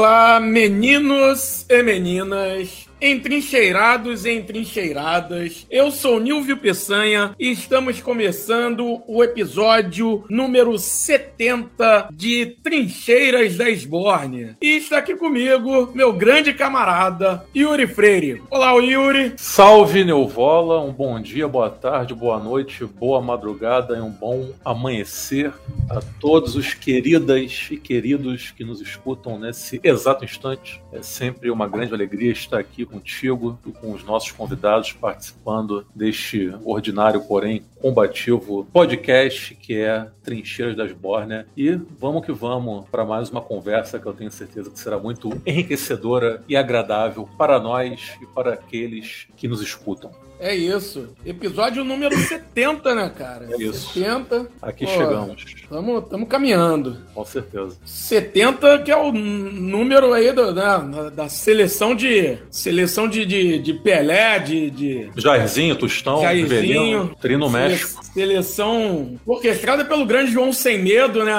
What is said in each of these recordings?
Olá, meninos e meninas Entrincheirados e entrincheiradas, eu sou Nilvio Peçanha e estamos começando o episódio número 70 de Trincheiras da Esbórnia. E está aqui comigo meu grande camarada Yuri Freire. Olá, Yuri. Salve, Neuvola. Um bom dia, boa tarde, boa noite, boa madrugada e um bom amanhecer a todos os queridas e queridos que nos escutam nesse exato instante. É sempre uma grande alegria estar aqui contigo e com os nossos convidados participando deste ordinário, porém combativo podcast que é Trincheiras das Bórnia. E vamos que vamos para mais uma conversa que eu tenho certeza que será muito enriquecedora e agradável para nós e para aqueles que nos escutam. É isso. Episódio número 70, né, cara? É isso. 70. Aqui Pô, chegamos. Estamos caminhando. Com certeza. 70, que é o número aí do, né, da seleção de. Seleção de, de, de Pelé, de, de. Jairzinho, Tostão, Jairzinho, Trino México. Seleção orquestrada pelo grande João Sem Medo, né?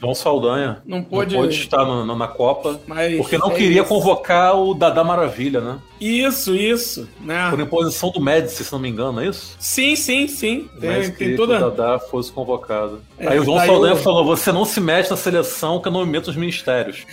João Saldanha. Não pôde, não pôde estar no, no, na Copa. Mas porque não é queria isso. convocar o Dada Maravilha, né? Isso, isso. Né? Por imposição do Médici, se não me engano, é isso? Sim, sim, sim. Tem, tem toda... que o Dadá fosse convocado. É, Aí o João Saldanha eu... falou: você não se mete na seleção que eu não me meto nos ministérios.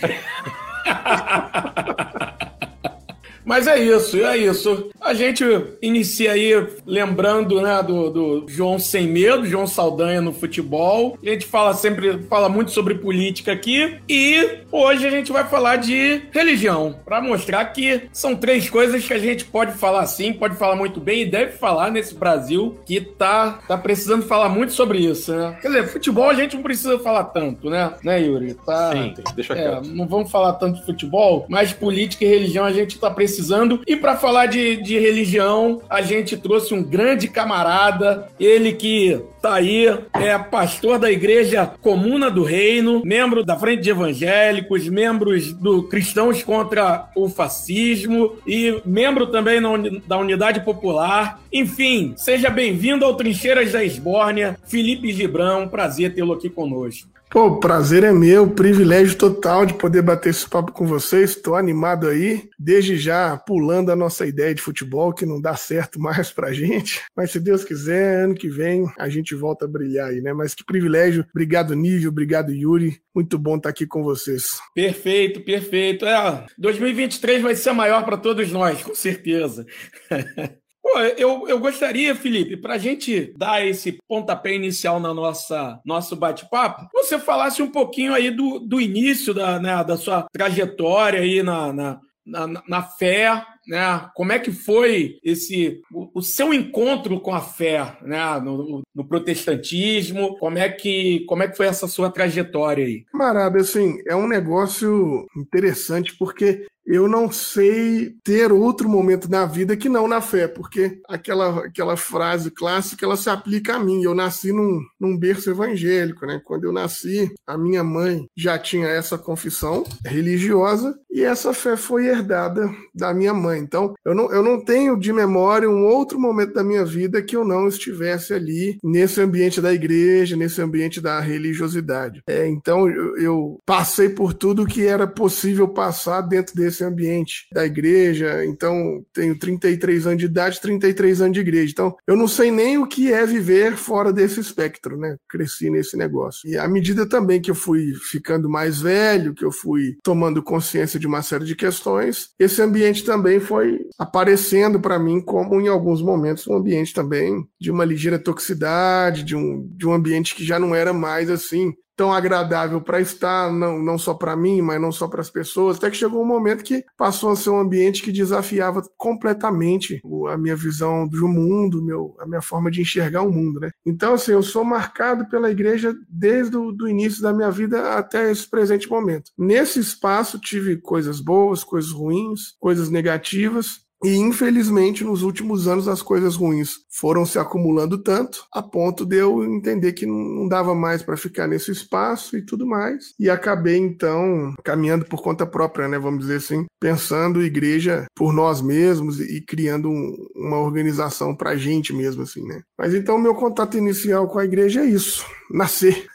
Mas é isso, é isso. A gente inicia aí lembrando, né, do, do João Sem Medo, João Saldanha no futebol. A gente fala sempre, fala muito sobre política aqui. E hoje a gente vai falar de religião, para mostrar que são três coisas que a gente pode falar sim, pode falar muito bem e deve falar nesse Brasil que tá, tá precisando falar muito sobre isso, né? Quer dizer, futebol a gente não precisa falar tanto, né? Né, Yuri? Tá, sim, deixa é, quieto. Não vamos falar tanto de futebol, mas política e religião a gente tá precisando precisando. E para falar de, de religião, a gente trouxe um grande camarada, ele que tá aí, é pastor da Igreja Comuna do Reino, membro da Frente de Evangélicos, membros do Cristãos contra o Fascismo e membro também da Unidade Popular. Enfim, seja bem-vindo ao Trincheiras da Esbórnia, Felipe Gibrão, prazer tê-lo aqui conosco. Pô, o prazer é meu, privilégio total de poder bater esse papo com vocês. Estou animado aí, desde já pulando a nossa ideia de futebol, que não dá certo mais pra gente. Mas se Deus quiser, ano que vem a gente volta a brilhar aí, né? Mas que privilégio. Obrigado, Nível, obrigado, Yuri. Muito bom estar aqui com vocês. Perfeito, perfeito. É, 2023 vai ser maior para todos nós, com certeza. Pô, eu, eu gostaria, Felipe, para a gente dar esse pontapé inicial na nossa nosso bate-papo, você falasse um pouquinho aí do, do início da, né, da sua trajetória aí na, na, na, na fé, né? Como é que foi esse o, o seu encontro com a fé, né? No, no, protestantismo? Como é que como é que foi essa sua trajetória aí? Camarada, assim, é um negócio interessante porque eu não sei ter outro momento na vida que não na fé, porque aquela, aquela frase clássica ela se aplica a mim. Eu nasci num, num berço evangélico, né? Quando eu nasci, a minha mãe já tinha essa confissão religiosa e essa fé foi herdada da minha mãe. Então, eu não, eu não tenho de memória um outro momento da minha vida que eu não estivesse ali nesse ambiente da igreja, nesse ambiente da religiosidade. É, então, eu, eu passei por tudo que era possível passar dentro desse esse ambiente da igreja. Então, tenho 33 anos de idade, 33 anos de igreja. Então, eu não sei nem o que é viver fora desse espectro, né? Cresci nesse negócio. E à medida também que eu fui ficando mais velho, que eu fui tomando consciência de uma série de questões, esse ambiente também foi aparecendo para mim como, em alguns momentos, um ambiente também de uma ligeira toxicidade, de um, de um ambiente que já não era mais assim tão agradável para estar, não, não só para mim, mas não só para as pessoas, até que chegou um momento que passou a ser um ambiente que desafiava completamente a minha visão do mundo, meu, a minha forma de enxergar o mundo, né? Então, assim, eu sou marcado pela igreja desde o do início da minha vida até esse presente momento. Nesse espaço tive coisas boas, coisas ruins, coisas negativas, e infelizmente, nos últimos anos, as coisas ruins foram se acumulando tanto, a ponto de eu entender que não dava mais para ficar nesse espaço e tudo mais. E acabei, então, caminhando por conta própria, né? Vamos dizer assim, pensando igreja por nós mesmos e criando um, uma organização para a gente mesmo, assim, né? Mas então, meu contato inicial com a igreja é isso nascer.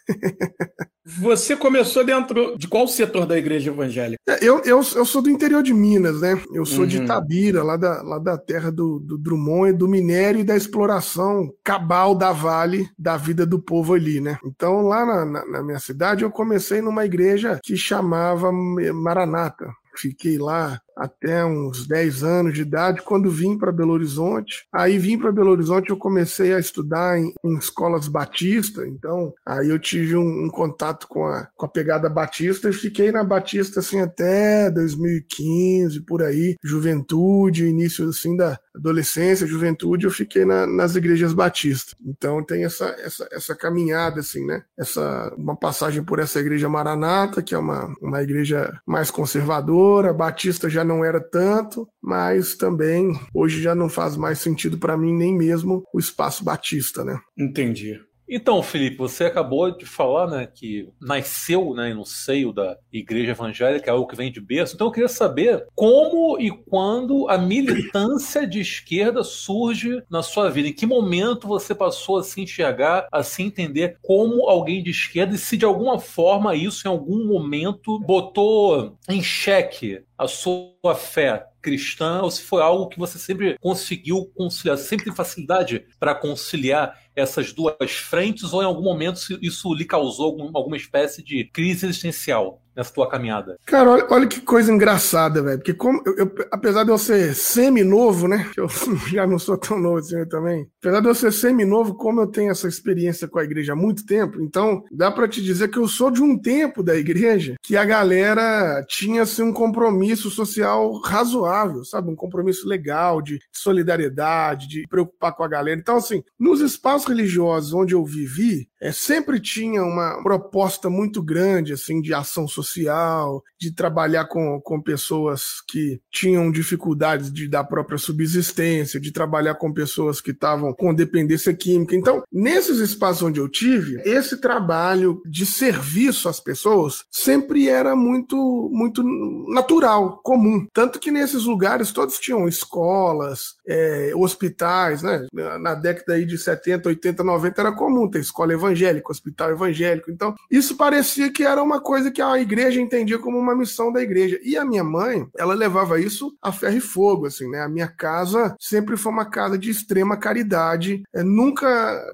Você começou dentro de qual setor da igreja evangélica? É, eu, eu, eu sou do interior de Minas, né? Eu sou uhum. de Itabira, lá da, lá da terra do, do Drummond, do minério e da exploração cabal da Vale, da vida do povo ali, né? Então, lá na, na, na minha cidade, eu comecei numa igreja que chamava Maranata. Fiquei lá até uns 10 anos de idade, quando vim para Belo Horizonte. Aí vim para Belo Horizonte, eu comecei a estudar em, em escolas batista, então aí eu tive um, um, contato com a, com a pegada batista e fiquei na batista assim até 2015, por aí, juventude, início assim da adolescência, juventude, eu fiquei na, nas igrejas batistas. Então tem essa, essa, essa caminhada assim, né? Essa uma passagem por essa igreja Maranata, que é uma, uma igreja mais conservadora, batista já não era tanto, mas também hoje já não faz mais sentido para mim nem mesmo o espaço batista, né? Entendi. Então, Felipe, você acabou de falar né, que nasceu né, no seio da igreja evangélica, é algo que vem de berço. Então, eu queria saber como e quando a militância de esquerda surge na sua vida. Em que momento você passou a se enxergar, a se entender como alguém de esquerda e se de alguma forma isso, em algum momento, botou em xeque a sua fé cristã ou se foi algo que você sempre conseguiu conciliar, sempre tem facilidade para conciliar essas duas frentes ou em algum momento isso lhe causou algum, alguma espécie de crise existencial? Nessa tua caminhada? Cara, olha, olha que coisa engraçada, velho. Porque como eu, eu, apesar de eu ser semi-novo, né? Eu já não sou tão novo assim também. Apesar de eu ser semi-novo, como eu tenho essa experiência com a igreja há muito tempo, então dá para te dizer que eu sou de um tempo da igreja que a galera tinha assim, um compromisso social razoável, sabe? Um compromisso legal de solidariedade, de preocupar com a galera. Então, assim, nos espaços religiosos onde eu vivi, é, sempre tinha uma proposta muito grande, assim, de ação social de trabalhar com, com pessoas que tinham dificuldades de da própria subsistência, de trabalhar com pessoas que estavam com dependência química. Então, nesses espaços onde eu tive, esse trabalho de serviço às pessoas sempre era muito, muito natural, comum. Tanto que nesses lugares todos tinham escolas, é, hospitais, né? Na década aí de 70, 80, 90 era comum ter escola evangélica, hospital evangélico. Então, isso parecia que era uma coisa que a igreja igreja entendia como uma missão da igreja. E a minha mãe, ela levava isso a ferro e fogo, assim, né? A minha casa sempre foi uma casa de extrema caridade. É, nunca,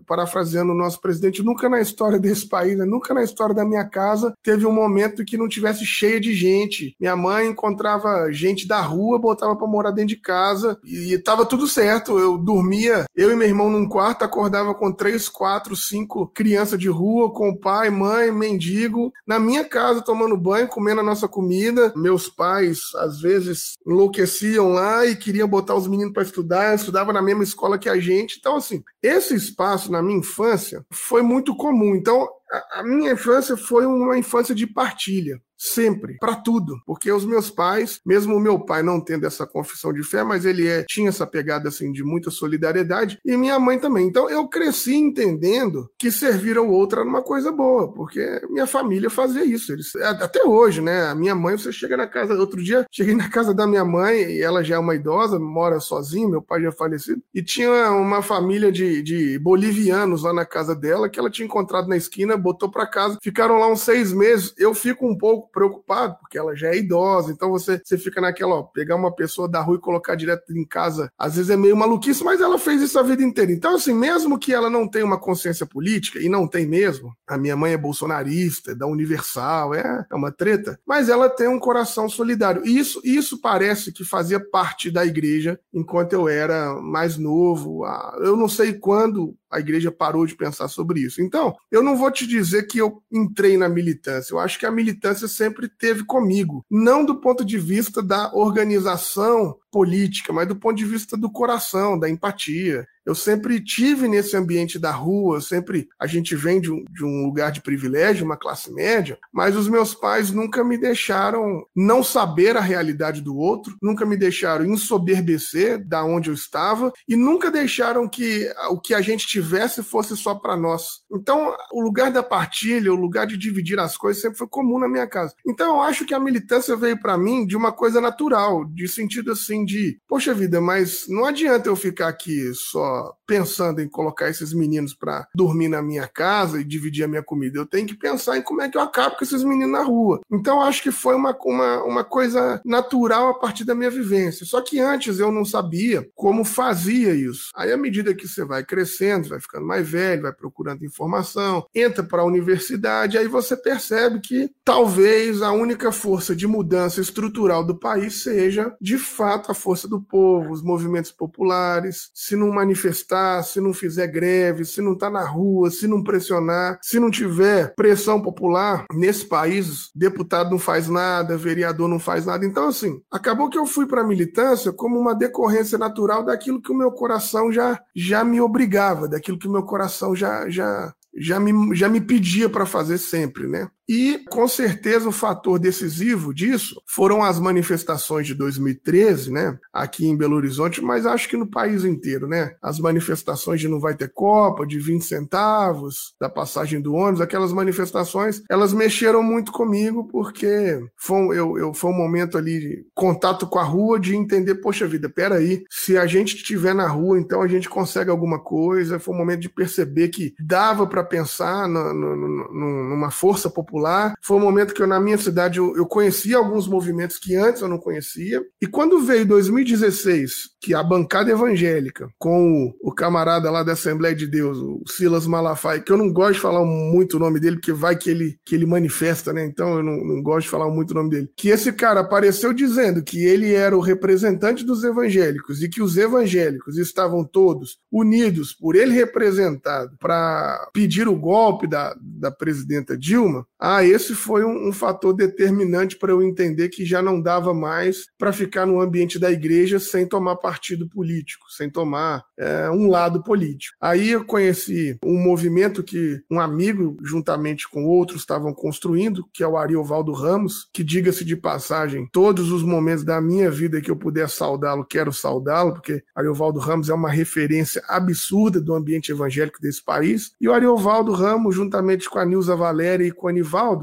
parafraseando o nosso presidente, nunca na história desse país, né? nunca na história da minha casa teve um momento que não tivesse cheia de gente. Minha mãe encontrava gente da rua, botava para morar dentro de casa e, e tava tudo certo. Eu dormia, eu e meu irmão num quarto, acordava com três, quatro, cinco crianças de rua, com pai, mãe, mendigo, na minha casa tomando banho, comendo a nossa comida. Meus pais, às vezes, enlouqueciam lá e queriam botar os meninos para estudar. Estudava na mesma escola que a gente. Então, assim, esse espaço na minha infância foi muito comum. Então, a minha infância foi uma infância de partilha sempre, para tudo, porque os meus pais, mesmo o meu pai não tendo essa confissão de fé, mas ele é, tinha essa pegada assim de muita solidariedade e minha mãe também. Então eu cresci entendendo que servir ao outro era uma coisa boa, porque minha família fazia isso. Eles, até hoje, né? A minha mãe, você chega na casa, outro dia cheguei na casa da minha mãe e ela já é uma idosa, mora sozinha, meu pai já é falecido, e tinha uma família de, de bolivianos lá na casa dela que ela tinha encontrado na esquina, botou para casa, ficaram lá uns seis meses. Eu fico um pouco preocupado, porque ela já é idosa, então você, você fica naquela, ó, pegar uma pessoa da rua e colocar direto em casa, às vezes é meio maluquice, mas ela fez isso a vida inteira. Então, assim, mesmo que ela não tenha uma consciência política, e não tem mesmo, a minha mãe é bolsonarista, é da Universal, é, é uma treta, mas ela tem um coração solidário. E isso, isso parece que fazia parte da igreja enquanto eu era mais novo. Eu não sei quando a igreja parou de pensar sobre isso. Então, eu não vou te dizer que eu entrei na militância. Eu acho que a militância sempre teve comigo, não do ponto de vista da organização política, mas do ponto de vista do coração, da empatia. Eu sempre tive nesse ambiente da rua, sempre a gente vem de um, de um, lugar de privilégio, uma classe média, mas os meus pais nunca me deixaram não saber a realidade do outro, nunca me deixaram ensoberbecer da onde eu estava e nunca deixaram que o que a gente tivesse fosse só para nós. Então, o lugar da partilha, o lugar de dividir as coisas sempre foi comum na minha casa. Então, eu acho que a militância veio para mim de uma coisa natural, de sentido assim de, poxa vida, mas não adianta eu ficar aqui só pensando em colocar esses meninos para dormir na minha casa e dividir a minha comida. Eu tenho que pensar em como é que eu acabo com esses meninos na rua. Então acho que foi uma, uma, uma coisa natural a partir da minha vivência. Só que antes eu não sabia como fazia isso. Aí à medida que você vai crescendo, vai ficando mais velho, vai procurando informação, entra para a universidade, aí você percebe que talvez a única força de mudança estrutural do país seja de fato a força do povo, os movimentos populares. Se não manifestar, se não fizer greve, se não tá na rua, se não pressionar, se não tiver pressão popular, nesse país, deputado não faz nada, vereador não faz nada. Então, assim, acabou que eu fui para a militância como uma decorrência natural daquilo que o meu coração já, já me obrigava, daquilo que o meu coração já, já, já me, já me pedia para fazer sempre, né? E, com certeza, o fator decisivo disso foram as manifestações de 2013, né? Aqui em Belo Horizonte, mas acho que no país inteiro, né? As manifestações de não vai ter Copa, de 20 centavos, da passagem do ônibus, aquelas manifestações, elas mexeram muito comigo, porque foi um, eu, eu, foi um momento ali de contato com a rua, de entender, poxa vida, peraí, se a gente estiver na rua, então a gente consegue alguma coisa. Foi um momento de perceber que dava para pensar no, no, no, numa força popular popular. Foi um momento que eu, na minha cidade, eu, eu conhecia alguns movimentos que antes eu não conhecia. E quando veio 2016, que a bancada evangélica, com o, o, camarada lá da Assembleia de Deus, o Silas Malafaia, que eu não gosto de falar muito o nome dele, porque vai que ele, que ele manifesta, né? Então eu não, não gosto de falar muito o nome dele. Que esse cara apareceu dizendo que ele era o representante dos evangélicos e que os evangélicos estavam todos unidos por ele representado para pedir o golpe da, da presidenta Dilma, ah, esse foi um, um fator determinante para eu entender que já não dava mais para ficar no ambiente da igreja sem tomar partido político, sem tomar é, um lado político. Aí eu conheci um movimento que um amigo, juntamente com outros, estavam construindo, que é o Ariovaldo Ramos, que, diga-se de passagem, todos os momentos da minha vida que eu puder saudá-lo, quero saudá-lo, porque Ariovaldo Ramos é uma referência absurda do ambiente evangélico desse país. E o Ariovaldo Ramos, juntamente com a Nilza Valéria e com a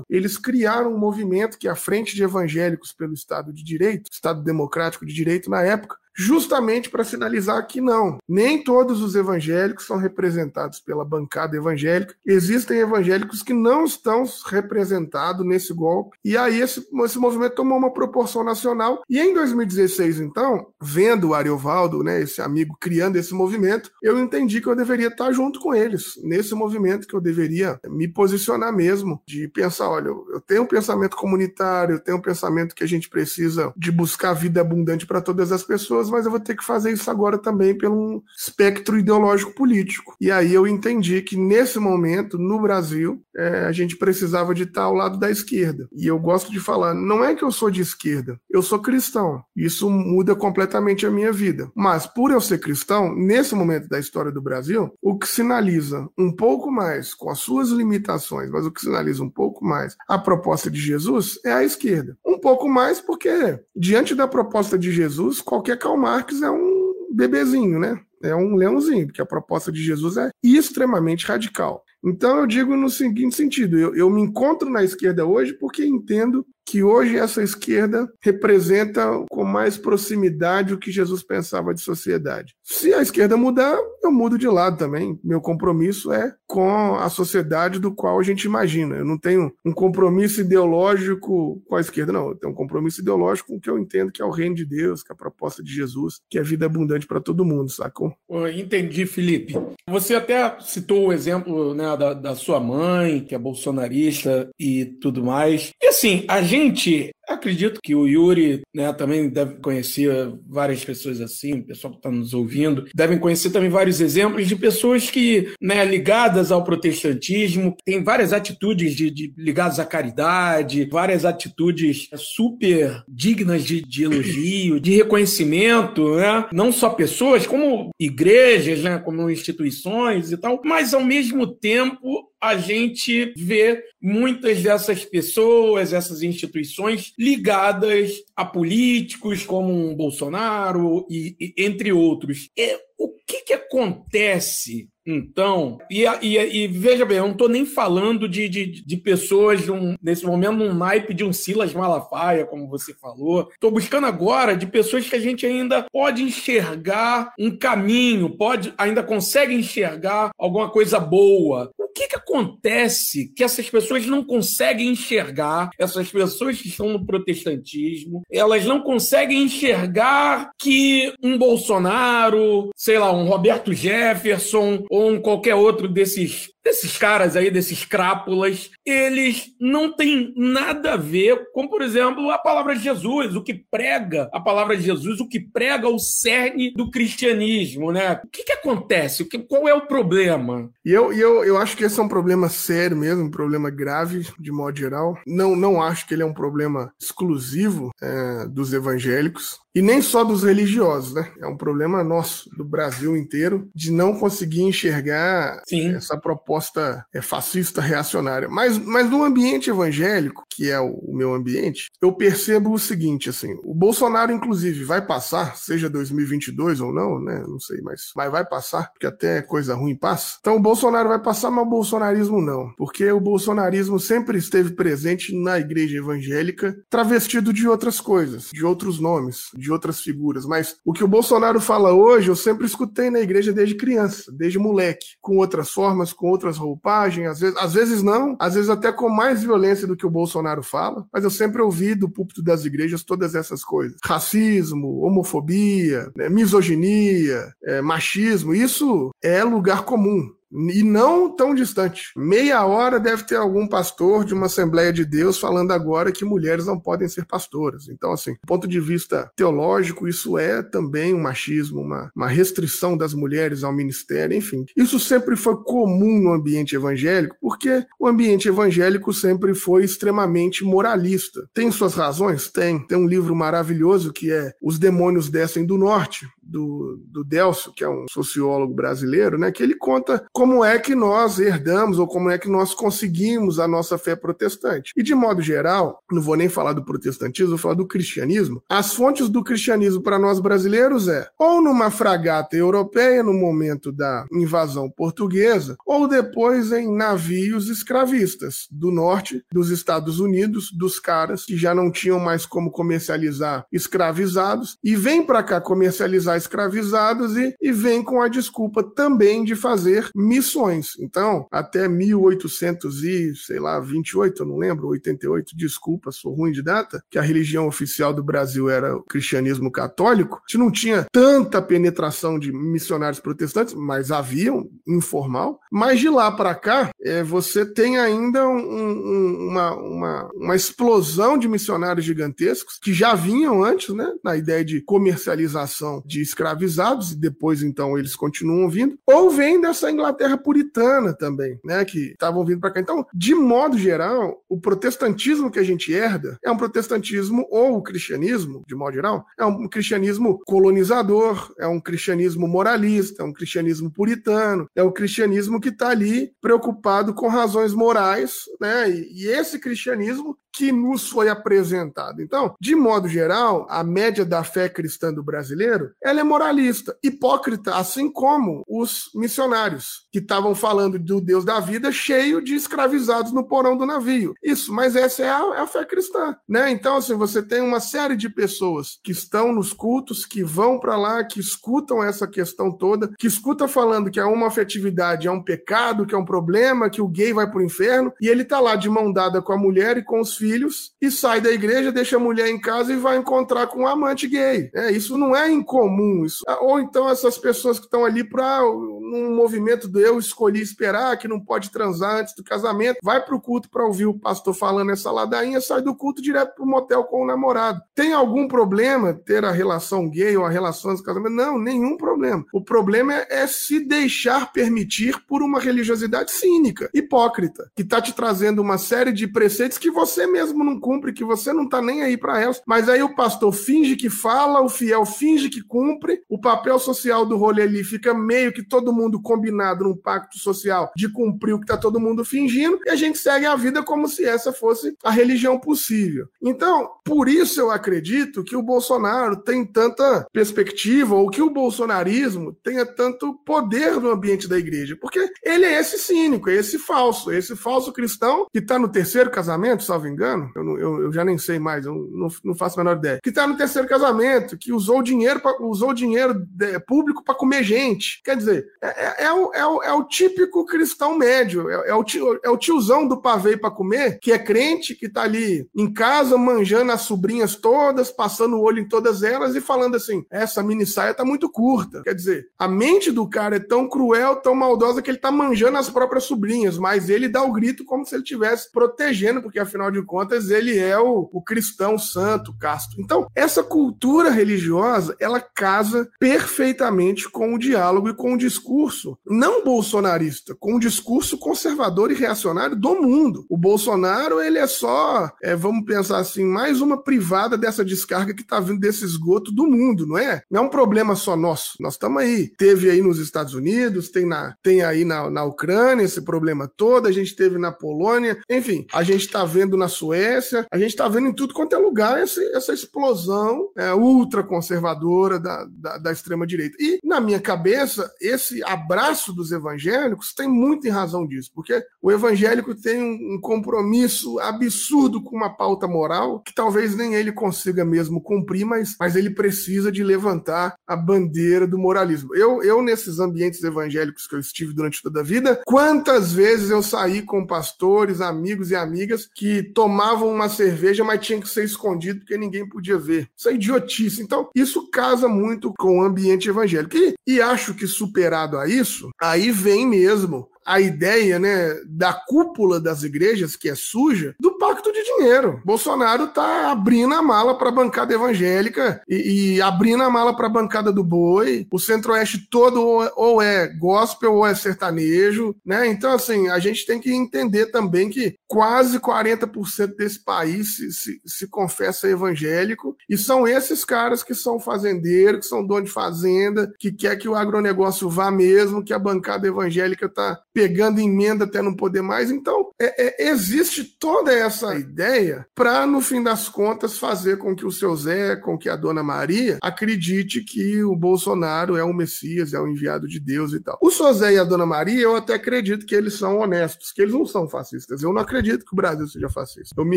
eles criaram um movimento que é a Frente de Evangélicos pelo Estado de Direito, Estado Democrático de Direito na época, justamente para sinalizar que não, nem todos os evangélicos são representados pela bancada evangélica. Existem evangélicos que não estão representados nesse golpe. E aí esse, esse movimento tomou uma proporção nacional. E em 2016, então, vendo o Ariovaldo, né, esse amigo criando esse movimento, eu entendi que eu deveria estar junto com eles nesse movimento, que eu deveria me posicionar mesmo, de pensar, olha, eu tenho um pensamento comunitário, eu tenho um pensamento que a gente precisa de buscar vida abundante para todas as pessoas, mas eu vou ter que fazer isso agora também pelo espectro ideológico político. E aí eu entendi que nesse momento, no Brasil, é, a gente precisava de estar ao lado da esquerda. E eu gosto de falar, não é que eu sou de esquerda, eu sou cristão. Isso muda completamente a minha vida. Mas por eu ser cristão, nesse momento da história do Brasil, o que sinaliza um pouco mais com as suas limitações, mas o que sinaliza um pouco mais a proposta de Jesus é a esquerda. Um pouco mais porque diante da proposta de Jesus, qualquer calma Marx é um bebezinho, né? É um leãozinho, porque a proposta de Jesus é extremamente radical. Então eu digo no seguinte sentido: eu, eu me encontro na esquerda hoje porque entendo que hoje essa esquerda representa com mais proximidade o que Jesus pensava de sociedade. Se a esquerda mudar, eu mudo de lado também. Meu compromisso é com a sociedade do qual a gente imagina. Eu não tenho um compromisso ideológico com a esquerda, não. Eu tenho um compromisso ideológico com o que eu entendo que é o reino de Deus, que é a proposta de Jesus, que é vida abundante para todo mundo, sacou? entendi, Felipe. Você até citou o exemplo né, da, da sua mãe, que é bolsonarista e tudo mais. E assim, a gente gente Acredito que o Yuri né, também deve conhecer várias pessoas assim, o pessoal que está nos ouvindo, devem conhecer também vários exemplos de pessoas que, né, ligadas ao protestantismo, têm várias atitudes de, de ligadas à caridade, várias atitudes super dignas de, de elogio, de reconhecimento, né? não só pessoas, como igrejas, né, como instituições e tal, mas ao mesmo tempo a gente vê muitas dessas pessoas, essas instituições ligadas a políticos como um Bolsonaro e, e entre outros. E O que, que acontece então, e, e, e, veja bem, eu não estou nem falando de, de, de pessoas um, nesse momento num naipe de um Silas Malafaia, como você falou. Estou buscando agora de pessoas que a gente ainda pode enxergar um caminho, pode ainda consegue enxergar alguma coisa boa. O que, que acontece que essas pessoas não conseguem enxergar? Essas pessoas que estão no protestantismo, elas não conseguem enxergar que um Bolsonaro, sei lá, um Roberto Jefferson ou um qualquer outro desses desses caras aí, desses crápulas, eles não têm nada a ver com, por exemplo, a palavra de Jesus, o que prega a palavra de Jesus, o que prega o cerne do cristianismo, né? O que, que acontece? O que, qual é o problema? E eu, eu, eu acho que esse é um problema sério mesmo, um problema grave, de modo geral. Não, não acho que ele é um problema exclusivo é, dos evangélicos. E nem só dos religiosos, né? É um problema nosso, do Brasil inteiro, de não conseguir enxergar Sim. essa proposta é, fascista reacionária. Mas, mas no ambiente evangélico, que é o, o, meu ambiente, eu percebo o seguinte, assim, o Bolsonaro, inclusive, vai passar, seja 2022 ou não, né? Não sei, mas, mas vai passar, porque até coisa ruim passa. Então o Bolsonaro vai passar, mas o bolsonarismo não. Porque o bolsonarismo sempre esteve presente na igreja evangélica, travestido de outras coisas, de outros nomes, de outras figuras, mas o que o Bolsonaro fala hoje, eu sempre escutei na igreja desde criança, desde moleque, com outras formas, com outras roupagens, às vezes, às vezes não, às vezes até com mais violência do que o Bolsonaro fala, mas eu sempre ouvi do púlpito das igrejas todas essas coisas: racismo, homofobia, né, misoginia, é, machismo, isso é lugar comum. E não tão distante. Meia hora deve ter algum pastor de uma Assembleia de Deus falando agora que mulheres não podem ser pastoras. Então, assim, do ponto de vista teológico, isso é também um machismo, uma, uma restrição das mulheres ao ministério, enfim. Isso sempre foi comum no ambiente evangélico, porque o ambiente evangélico sempre foi extremamente moralista. Tem suas razões? Tem. Tem um livro maravilhoso que é Os Demônios Descem do Norte, do, do Delcio, que é um sociólogo brasileiro, né, que ele conta como é que nós herdamos ou como é que nós conseguimos a nossa fé protestante. E de modo geral, não vou nem falar do protestantismo, vou falar do cristianismo. As fontes do cristianismo para nós brasileiros é ou numa fragata europeia no momento da invasão portuguesa, ou depois em navios escravistas do norte dos Estados Unidos, dos caras que já não tinham mais como comercializar escravizados e vêm para cá comercializar escravizados e, e vem com a desculpa também de fazer missões. Então, até 1800 e, sei lá, 28, eu não lembro, 88, desculpa, sou ruim de data, que a religião oficial do Brasil era o cristianismo católico, a gente não tinha tanta penetração de missionários protestantes, mas haviam, informal. Mas de lá para cá, é, você tem ainda um, um, uma, uma, uma explosão de missionários gigantescos que já vinham antes, né, na ideia de comercialização de escravizados, e depois então eles continuam vindo, ou vem dessa Inglaterra puritana também, né, que estavam vindo para cá. Então, de modo geral, o protestantismo que a gente herda é um protestantismo ou o cristianismo, de modo geral, é um cristianismo colonizador, é um cristianismo moralista, é um cristianismo puritano, é o cristianismo que está ali preocupado com razões morais, né? E, e esse cristianismo que nos foi apresentado. Então, de modo geral, a média da fé cristã do brasileiro, ela é moralista, hipócrita, assim como os missionários que estavam falando do Deus da vida cheio de escravizados no porão do navio. Isso, mas essa é a, é a fé cristã, né? Então, assim, você tem uma série de pessoas que estão nos cultos, que vão para lá, que escutam essa questão toda, que escuta falando que a homoafetividade é um pecado, que é um problema, que o gay vai pro inferno, e ele tá lá de mão dada com a mulher e com os filhos e sai da igreja, deixa a mulher em casa e vai encontrar com um amante gay. É, isso não é incomum. Isso, ou então essas pessoas que estão ali para num movimento do eu escolhi esperar, que não pode transar antes do casamento, vai para o culto para ouvir o pastor falando essa ladainha, sai do culto direto para o motel com o namorado. Tem algum problema ter a relação gay ou a relação de casamento? Não, nenhum problema. O problema é, é se deixar permitir por uma religiosidade cínica, hipócrita, que está te trazendo uma série de preceitos que você mesmo não cumpre, que você não tá nem aí para elas, mas aí o pastor finge que fala, o fiel finge que cumpre, o papel social do rolê ali fica meio que todo mundo combinado num pacto social de cumprir o que está todo mundo fingindo, e a gente segue a vida como se essa fosse a religião possível. Então, por isso eu acredito que o Bolsonaro tem tanta perspectiva, ou que o bolsonarismo tenha tanto poder no ambiente da igreja, porque ele é esse cínico, é esse falso, é esse falso cristão que está no terceiro casamento, salvo eu, eu, eu já nem sei mais, eu não, não faço a menor ideia, que está no terceiro casamento, que usou dinheiro, pra, usou dinheiro é, público para comer gente. Quer dizer, é, é, é, o, é, o, é o típico cristão médio, é, é, o, tio, é o tiozão do pavê para comer, que é crente, que está ali em casa manjando as sobrinhas todas, passando o olho em todas elas e falando assim: essa mini saia tá muito curta. Quer dizer, a mente do cara é tão cruel, tão maldosa que ele tá manjando as próprias sobrinhas, mas ele dá o grito como se ele estivesse protegendo, porque afinal de contas ele é o, o cristão santo, casto. Então, essa cultura religiosa, ela casa perfeitamente com o diálogo e com o discurso, não bolsonarista, com o discurso conservador e reacionário do mundo. O Bolsonaro, ele é só, é, vamos pensar assim, mais uma privada dessa descarga que está vindo desse esgoto do mundo, não é? Não é um problema só nosso. Nós estamos aí. Teve aí nos Estados Unidos, tem, na, tem aí na, na Ucrânia esse problema todo, a gente teve na Polônia, enfim, a gente está vendo na Suécia, a gente está vendo em tudo quanto é lugar essa, essa explosão é, ultraconservadora da, da, da extrema-direita. E, na minha cabeça, esse abraço dos evangélicos tem muito em razão disso, porque o evangélico tem um, um compromisso absurdo com uma pauta moral que talvez nem ele consiga mesmo cumprir, mas, mas ele precisa de levantar a bandeira do moralismo. Eu, eu, nesses ambientes evangélicos que eu estive durante toda a vida, quantas vezes eu saí com pastores, amigos e amigas que tomavam uma cerveja, mas tinha que ser escondido porque ninguém podia ver. Isso é idiotice. Então, isso casa muito com o ambiente evangélico. E, e acho que superado a isso, aí vem mesmo a ideia né, da cúpula das igrejas, que é suja, do pacto de dinheiro. Bolsonaro está abrindo a mala para a bancada evangélica e, e, abrindo a mala para a bancada do boi. O centro-oeste todo ou é gospel ou é sertanejo. Né? Então, assim, a gente tem que entender também que quase 40% desse país se, se, se confessa evangélico e são esses caras que são fazendeiros, que são donos de fazenda, que quer que o agronegócio vá mesmo, que a bancada evangélica está pegando emenda até não poder mais. Então, é, é, existe toda essa ideia para, no fim das contas, fazer com que o seu Zé, com que a dona Maria acredite que o Bolsonaro é o Messias, é o enviado de Deus e tal. O seu Zé e a dona Maria, eu até acredito que eles são honestos, que eles não são fascistas. Eu não acredito que o Brasil seja fascista. Eu me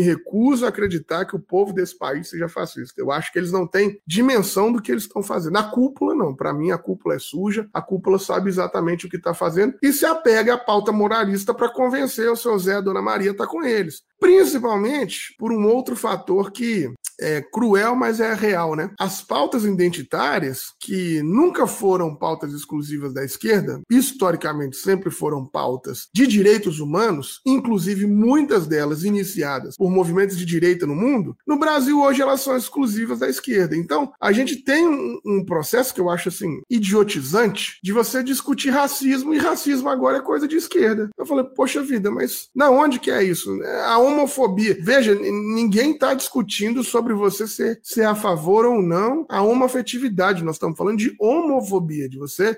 recuso a acreditar que o povo desse país seja fascista. Eu acho que eles não têm dimensão do que eles estão fazendo. A cúpula, não. Para mim, a cúpula é suja, a cúpula sabe exatamente o que está fazendo e se apega a pauta moralista para convencer o seu Zé e a Dona Maria a estar tá com eles. Principalmente por um outro fator que é cruel, mas é real, né? As pautas identitárias, que nunca foram pautas exclusivas da esquerda, historicamente sempre foram pautas de direitos humanos, inclusive muitas delas iniciadas por movimentos de direita no mundo, no Brasil hoje elas são exclusivas da esquerda. Então, a gente tem um, um processo que eu acho assim idiotizante de você discutir racismo e racismo agora é coisa de esquerda. Eu falei, poxa vida, mas na onde que é isso? A homofobia. Veja, ninguém está discutindo sobre você ser, ser a favor ou não a homoafetividade. Nós estamos falando de homofobia, de você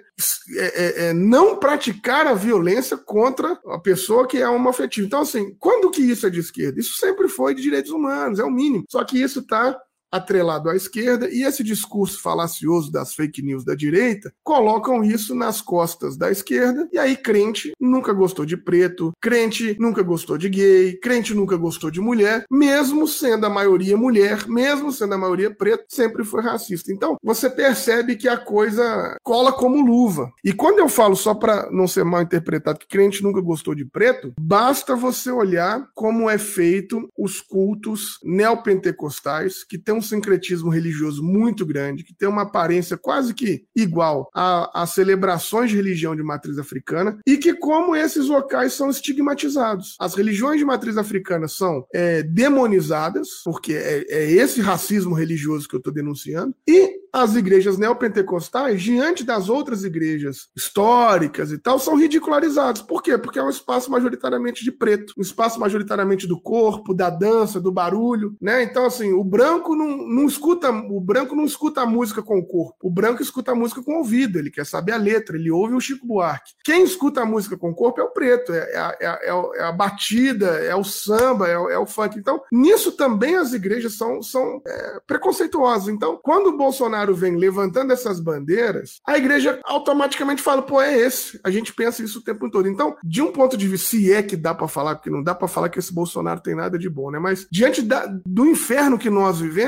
é, é, é, não praticar a violência contra a pessoa que é homoafetiva. Então, assim, quando que isso é de esquerda? Isso sempre foi de direitos humanos, é o mínimo. Só que isso está atrelado à esquerda, e esse discurso falacioso das fake news da direita colocam isso nas costas da esquerda, e aí crente nunca gostou de preto, crente nunca gostou de gay, crente nunca gostou de mulher, mesmo sendo a maioria mulher, mesmo sendo a maioria preto, sempre foi racista. Então, você percebe que a coisa cola como luva. E quando eu falo, só para não ser mal interpretado, que crente nunca gostou de preto, basta você olhar como é feito os cultos neopentecostais, que tem um sincretismo religioso muito grande, que tem uma aparência quase que igual às celebrações de religião de matriz africana, e que, como esses locais são estigmatizados. As religiões de matriz africana são é, demonizadas, porque é, é esse racismo religioso que eu estou denunciando, e as igrejas neopentecostais, diante das outras igrejas históricas e tal, são ridicularizadas. Por quê? Porque é um espaço majoritariamente de preto, um espaço majoritariamente do corpo, da dança, do barulho, né? Então, assim, o branco não, não escuta, o branco não escuta a música com o corpo, o branco escuta a música com o ouvido, ele quer saber a letra, ele ouve o Chico Buarque. Quem escuta a música com o corpo é o preto, é, é, a, é, a, é a, batida, é o samba, é o, é o, funk. Então, nisso também as igrejas são, são é, preconceituosas. Então, quando o Bolsonaro vem levantando essas bandeiras, a igreja automaticamente fala, pô, é esse. A gente pensa isso o tempo todo. Então, de um ponto de vista, se é que dá para falar, porque não dá para falar que esse Bolsonaro tem nada de bom, né? Mas diante da, do inferno que nós vivemos,